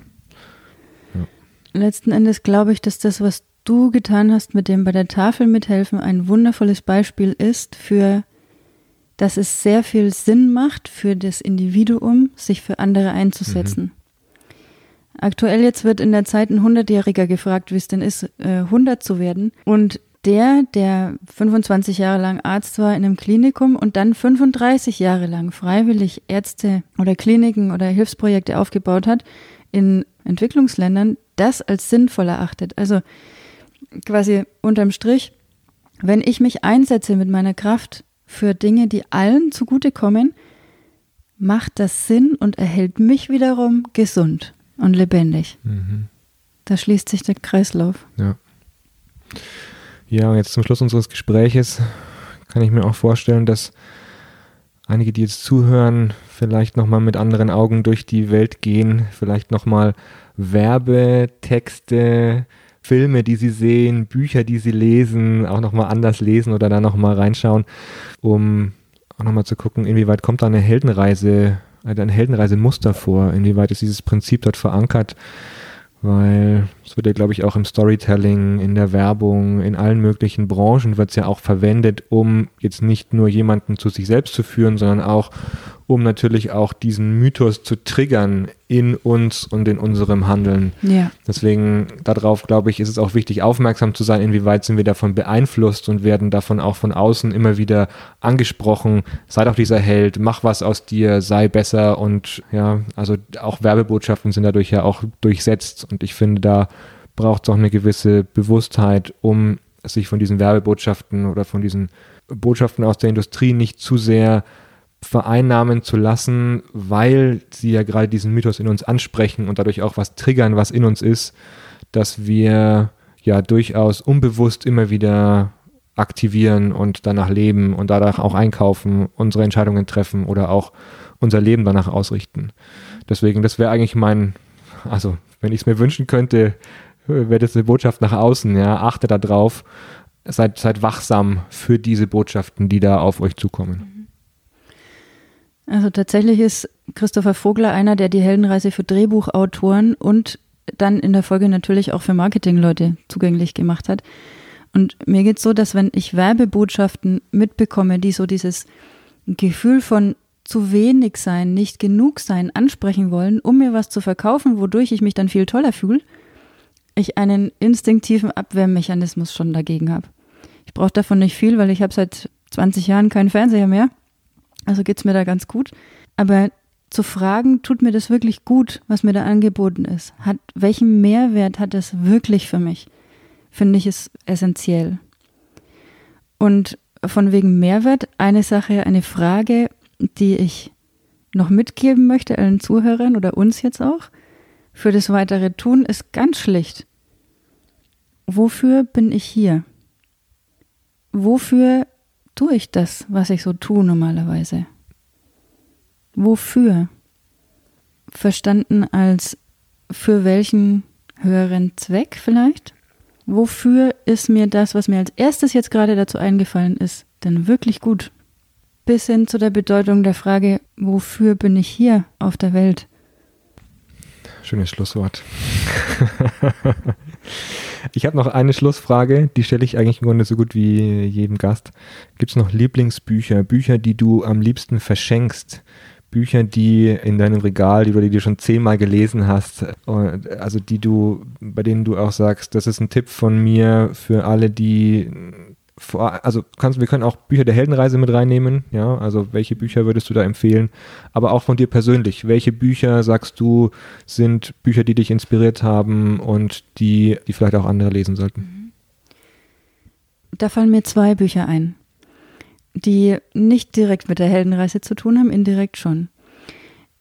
Ja. Letzten Endes glaube ich, dass das, was du getan hast mit dem bei der Tafel mithelfen, ein wundervolles Beispiel ist für dass es sehr viel Sinn macht für das Individuum, sich für andere einzusetzen. Mhm. Aktuell jetzt wird in der Zeit ein Hundertjähriger gefragt, wie es denn ist, 100 äh, zu werden. Und der, der 25 Jahre lang Arzt war in einem Klinikum und dann 35 Jahre lang freiwillig Ärzte oder Kliniken oder Hilfsprojekte aufgebaut hat in Entwicklungsländern, das als sinnvoll erachtet. Also quasi unterm Strich, wenn ich mich einsetze mit meiner Kraft für Dinge, die allen zugutekommen, macht das Sinn und erhält mich wiederum gesund und lebendig. Mhm. Da schließt sich der Kreislauf. Ja. Ja, und jetzt zum Schluss unseres Gespräches kann ich mir auch vorstellen, dass einige, die jetzt zuhören, vielleicht nochmal mit anderen Augen durch die Welt gehen, vielleicht nochmal Werbetexte, Filme, die sie sehen, Bücher, die sie lesen, auch nochmal anders lesen oder da nochmal reinschauen, um auch nochmal zu gucken, inwieweit kommt da eine Heldenreise, ein Heldenreisemuster vor, inwieweit ist dieses Prinzip dort verankert, weil es wird ja, glaube ich, auch im Storytelling, in der Werbung, in allen möglichen Branchen wird es ja auch verwendet, um jetzt nicht nur jemanden zu sich selbst zu führen, sondern auch um natürlich auch diesen Mythos zu triggern in uns und in unserem Handeln. Ja. Deswegen darauf, glaube ich, ist es auch wichtig, aufmerksam zu sein, inwieweit sind wir davon beeinflusst und werden davon auch von außen immer wieder angesprochen. Sei doch dieser Held, mach was aus dir, sei besser und ja, also auch Werbebotschaften sind dadurch ja auch durchsetzt und ich finde, da braucht es auch eine gewisse Bewusstheit, um sich von diesen Werbebotschaften oder von diesen Botschaften aus der Industrie nicht zu sehr vereinnahmen zu lassen, weil sie ja gerade diesen Mythos in uns ansprechen und dadurch auch was triggern, was in uns ist, dass wir ja durchaus unbewusst immer wieder aktivieren und danach leben und danach auch einkaufen, unsere Entscheidungen treffen oder auch unser Leben danach ausrichten. Deswegen, das wäre eigentlich mein, also wenn ich es mir wünschen könnte, wäre das eine Botschaft nach außen, ja, achtet da drauf, seid, seid wachsam für diese Botschaften, die da auf euch zukommen. Also tatsächlich ist Christopher Vogler einer, der die Heldenreise für Drehbuchautoren und dann in der Folge natürlich auch für Marketingleute zugänglich gemacht hat. Und mir geht es so, dass wenn ich Werbebotschaften mitbekomme, die so dieses Gefühl von zu wenig sein, nicht genug sein ansprechen wollen, um mir was zu verkaufen, wodurch ich mich dann viel toller fühle, ich einen instinktiven Abwehrmechanismus schon dagegen habe. Ich brauche davon nicht viel, weil ich habe seit 20 Jahren keinen Fernseher mehr also geht es mir da ganz gut. Aber zu fragen, tut mir das wirklich gut, was mir da angeboten ist? Hat, welchen Mehrwert hat das wirklich für mich? Finde ich es essentiell. Und von wegen Mehrwert, eine Sache, eine Frage, die ich noch mitgeben möchte allen Zuhörern oder uns jetzt auch, für das weitere Tun ist ganz schlicht. Wofür bin ich hier? Wofür tue ich das, was ich so tue normalerweise? Wofür? Verstanden als für welchen höheren Zweck vielleicht? Wofür ist mir das, was mir als erstes jetzt gerade dazu eingefallen ist, denn wirklich gut? Bis hin zu der Bedeutung der Frage, wofür bin ich hier auf der Welt? Schönes Schlusswort. ich habe noch eine Schlussfrage, die stelle ich eigentlich im Grunde so gut wie jedem Gast. Gibt es noch Lieblingsbücher, Bücher, die du am liebsten verschenkst? Bücher, die in deinem Regal, die du dir schon zehnmal gelesen hast, also die du, bei denen du auch sagst, das ist ein Tipp von mir für alle, die vor, also kannst, wir können auch Bücher der Heldenreise mit reinnehmen, ja, also welche Bücher würdest du da empfehlen, aber auch von dir persönlich, welche Bücher sagst du sind Bücher, die dich inspiriert haben und die, die vielleicht auch andere lesen sollten? Mhm. Da fallen mir zwei Bücher ein, die nicht direkt mit der Heldenreise zu tun haben, indirekt schon.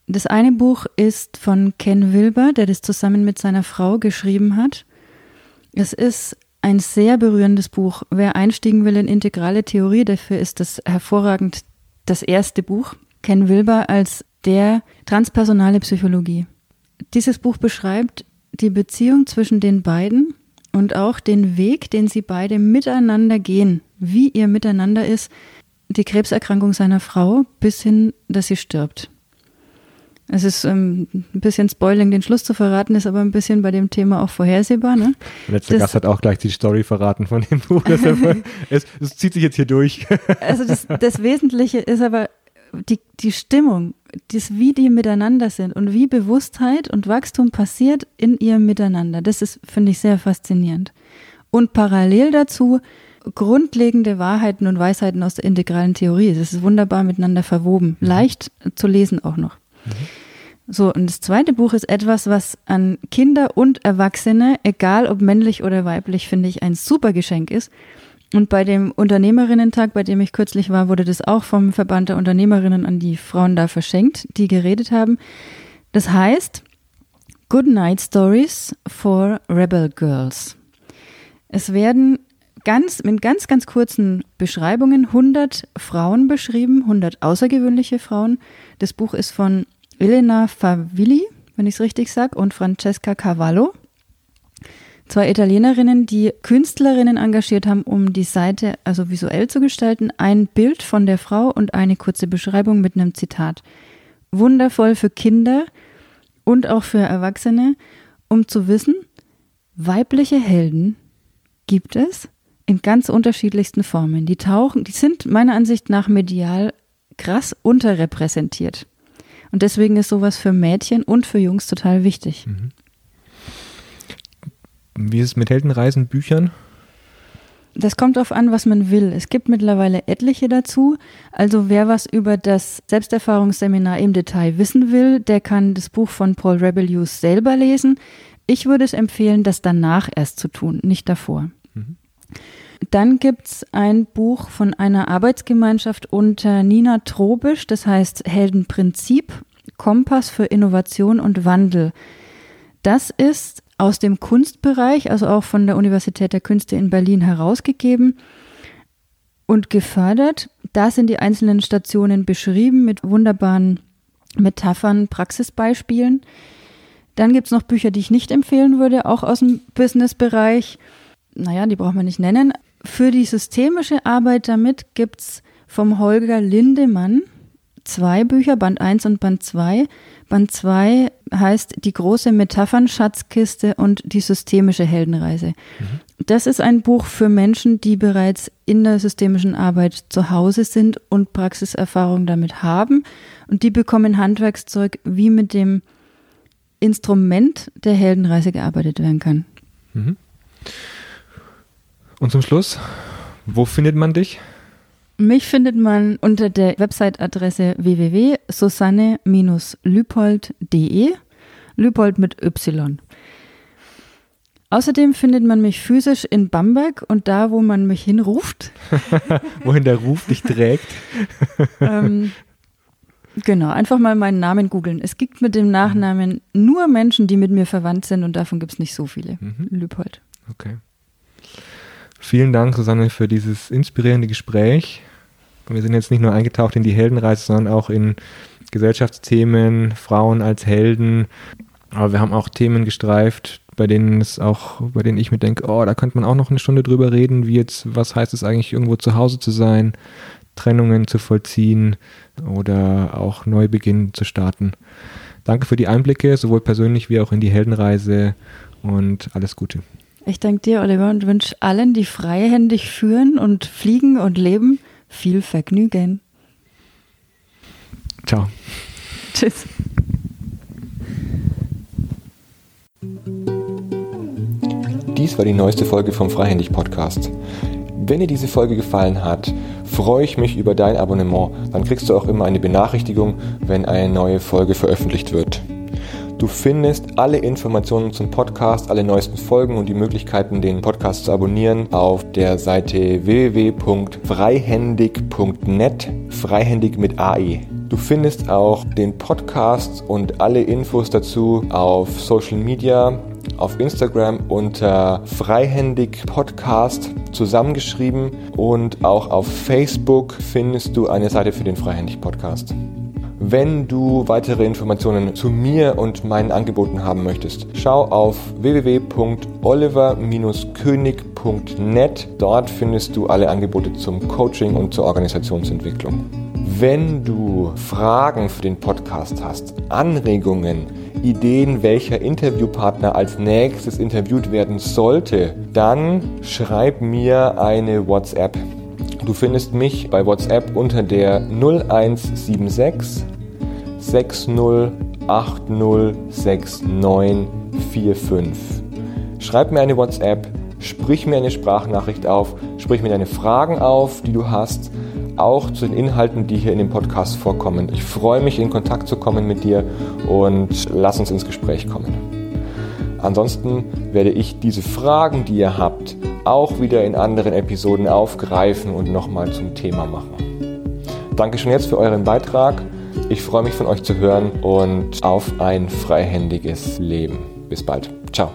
Das eine Buch ist von Ken Wilber, der das zusammen mit seiner Frau geschrieben hat. Es ist ein sehr berührendes Buch. Wer einstiegen will in integrale Theorie, dafür ist das hervorragend das erste Buch. Ken Wilber als der transpersonale Psychologie. Dieses Buch beschreibt die Beziehung zwischen den beiden und auch den Weg, den sie beide miteinander gehen, wie ihr Miteinander ist, die Krebserkrankung seiner Frau bis hin, dass sie stirbt. Es ist ähm, ein bisschen Spoiling, den Schluss zu verraten, ist aber ein bisschen bei dem Thema auch vorhersehbar. Ne? Der letzte das, Gast hat auch gleich die Story verraten von dem Buch. es, es, zieht sich jetzt hier durch. also das, das Wesentliche ist aber die, die Stimmung, das, wie die miteinander sind und wie Bewusstheit und Wachstum passiert in ihrem Miteinander. Das ist, finde ich, sehr faszinierend. Und parallel dazu grundlegende Wahrheiten und Weisheiten aus der integralen Theorie. Das ist wunderbar miteinander verwoben. Mhm. Leicht zu lesen auch noch. So, und das zweite Buch ist etwas, was an Kinder und Erwachsene, egal ob männlich oder weiblich, finde ich ein super Geschenk ist. Und bei dem Unternehmerinnentag, bei dem ich kürzlich war, wurde das auch vom Verband der Unternehmerinnen an die Frauen da verschenkt, die geredet haben. Das heißt Good Night Stories for Rebel Girls. Es werden ganz, mit ganz, ganz kurzen Beschreibungen 100 Frauen beschrieben, 100 außergewöhnliche Frauen. Das Buch ist von Elena Favilli, wenn ich es richtig sage, und Francesca Cavallo. Zwei Italienerinnen, die Künstlerinnen engagiert haben, um die Seite also visuell zu gestalten. Ein Bild von der Frau und eine kurze Beschreibung mit einem Zitat. Wundervoll für Kinder und auch für Erwachsene, um zu wissen, weibliche Helden gibt es in ganz unterschiedlichsten Formen. Die tauchen, die sind meiner Ansicht nach medial krass unterrepräsentiert. Und deswegen ist sowas für Mädchen und für Jungs total wichtig. Mhm. Wie ist es mit Heldenreisen, Büchern? Das kommt darauf an, was man will. Es gibt mittlerweile etliche dazu. Also wer was über das Selbsterfahrungsseminar im Detail wissen will, der kann das Buch von Paul Rebellius selber lesen. Ich würde es empfehlen, das danach erst zu tun, nicht davor. Mhm. Dann gibt es ein Buch von einer Arbeitsgemeinschaft unter Nina Trobisch, das heißt Heldenprinzip, Kompass für Innovation und Wandel. Das ist aus dem Kunstbereich, also auch von der Universität der Künste in Berlin herausgegeben und gefördert. Da sind die einzelnen Stationen beschrieben mit wunderbaren Metaphern, Praxisbeispielen. Dann gibt es noch Bücher, die ich nicht empfehlen würde, auch aus dem Businessbereich. Naja, die braucht man nicht nennen. Für die systemische Arbeit damit gibt es vom Holger Lindemann zwei Bücher, Band 1 und Band 2. Band 2 heißt Die große Metaphern-Schatzkiste und die systemische Heldenreise. Mhm. Das ist ein Buch für Menschen, die bereits in der systemischen Arbeit zu Hause sind und Praxiserfahrung damit haben. Und die bekommen Handwerkszeug, wie mit dem Instrument der Heldenreise gearbeitet werden kann. Mhm. Und zum Schluss, wo findet man dich? Mich findet man unter der Website-Adresse www.susanne-lüpold.de. Lüpold mit Y. Außerdem findet man mich physisch in Bamberg und da, wo man mich hinruft. Wohin der Ruf dich trägt. ähm, genau, einfach mal meinen Namen googeln. Es gibt mit dem Nachnamen nur Menschen, die mit mir verwandt sind und davon gibt es nicht so viele. Mhm. Lüpold. Okay. Vielen Dank, Susanne, für dieses inspirierende Gespräch. Wir sind jetzt nicht nur eingetaucht in die Heldenreise, sondern auch in Gesellschaftsthemen, Frauen als Helden. Aber wir haben auch Themen gestreift, bei denen es auch, bei denen ich mir denke, oh, da könnte man auch noch eine Stunde drüber reden, wie jetzt, was heißt es eigentlich, irgendwo zu Hause zu sein, Trennungen zu vollziehen oder auch Neubeginn zu starten. Danke für die Einblicke, sowohl persönlich wie auch in die Heldenreise und alles Gute. Ich danke dir, Oliver, und wünsche allen, die freihändig führen und fliegen und leben, viel Vergnügen. Ciao. Tschüss. Dies war die neueste Folge vom Freihändig Podcast. Wenn dir diese Folge gefallen hat, freue ich mich über dein Abonnement. Dann kriegst du auch immer eine Benachrichtigung, wenn eine neue Folge veröffentlicht wird. Du findest alle Informationen zum Podcast, alle neuesten Folgen und die Möglichkeiten, den Podcast zu abonnieren, auf der Seite www.freihändig.net, freihändig mit AI. Du findest auch den Podcast und alle Infos dazu auf Social Media, auf Instagram unter Freihändig Podcast zusammengeschrieben und auch auf Facebook findest du eine Seite für den Freihändig Podcast. Wenn du weitere Informationen zu mir und meinen Angeboten haben möchtest, schau auf www.oliver-könig.net. Dort findest du alle Angebote zum Coaching und zur Organisationsentwicklung. Wenn du Fragen für den Podcast hast, Anregungen, Ideen, welcher Interviewpartner als nächstes interviewt werden sollte, dann schreib mir eine WhatsApp. Du findest mich bei WhatsApp unter der 0176 60806945. Schreib mir eine WhatsApp, sprich mir eine Sprachnachricht auf, sprich mir deine Fragen auf, die du hast, auch zu den Inhalten, die hier in dem Podcast vorkommen. Ich freue mich, in Kontakt zu kommen mit dir und lass uns ins Gespräch kommen. Ansonsten werde ich diese Fragen, die ihr habt, auch wieder in anderen Episoden aufgreifen und nochmal zum Thema machen. Danke schon jetzt für euren Beitrag ich freue mich von euch zu hören und auf ein freihändiges Leben. Bis bald. Ciao.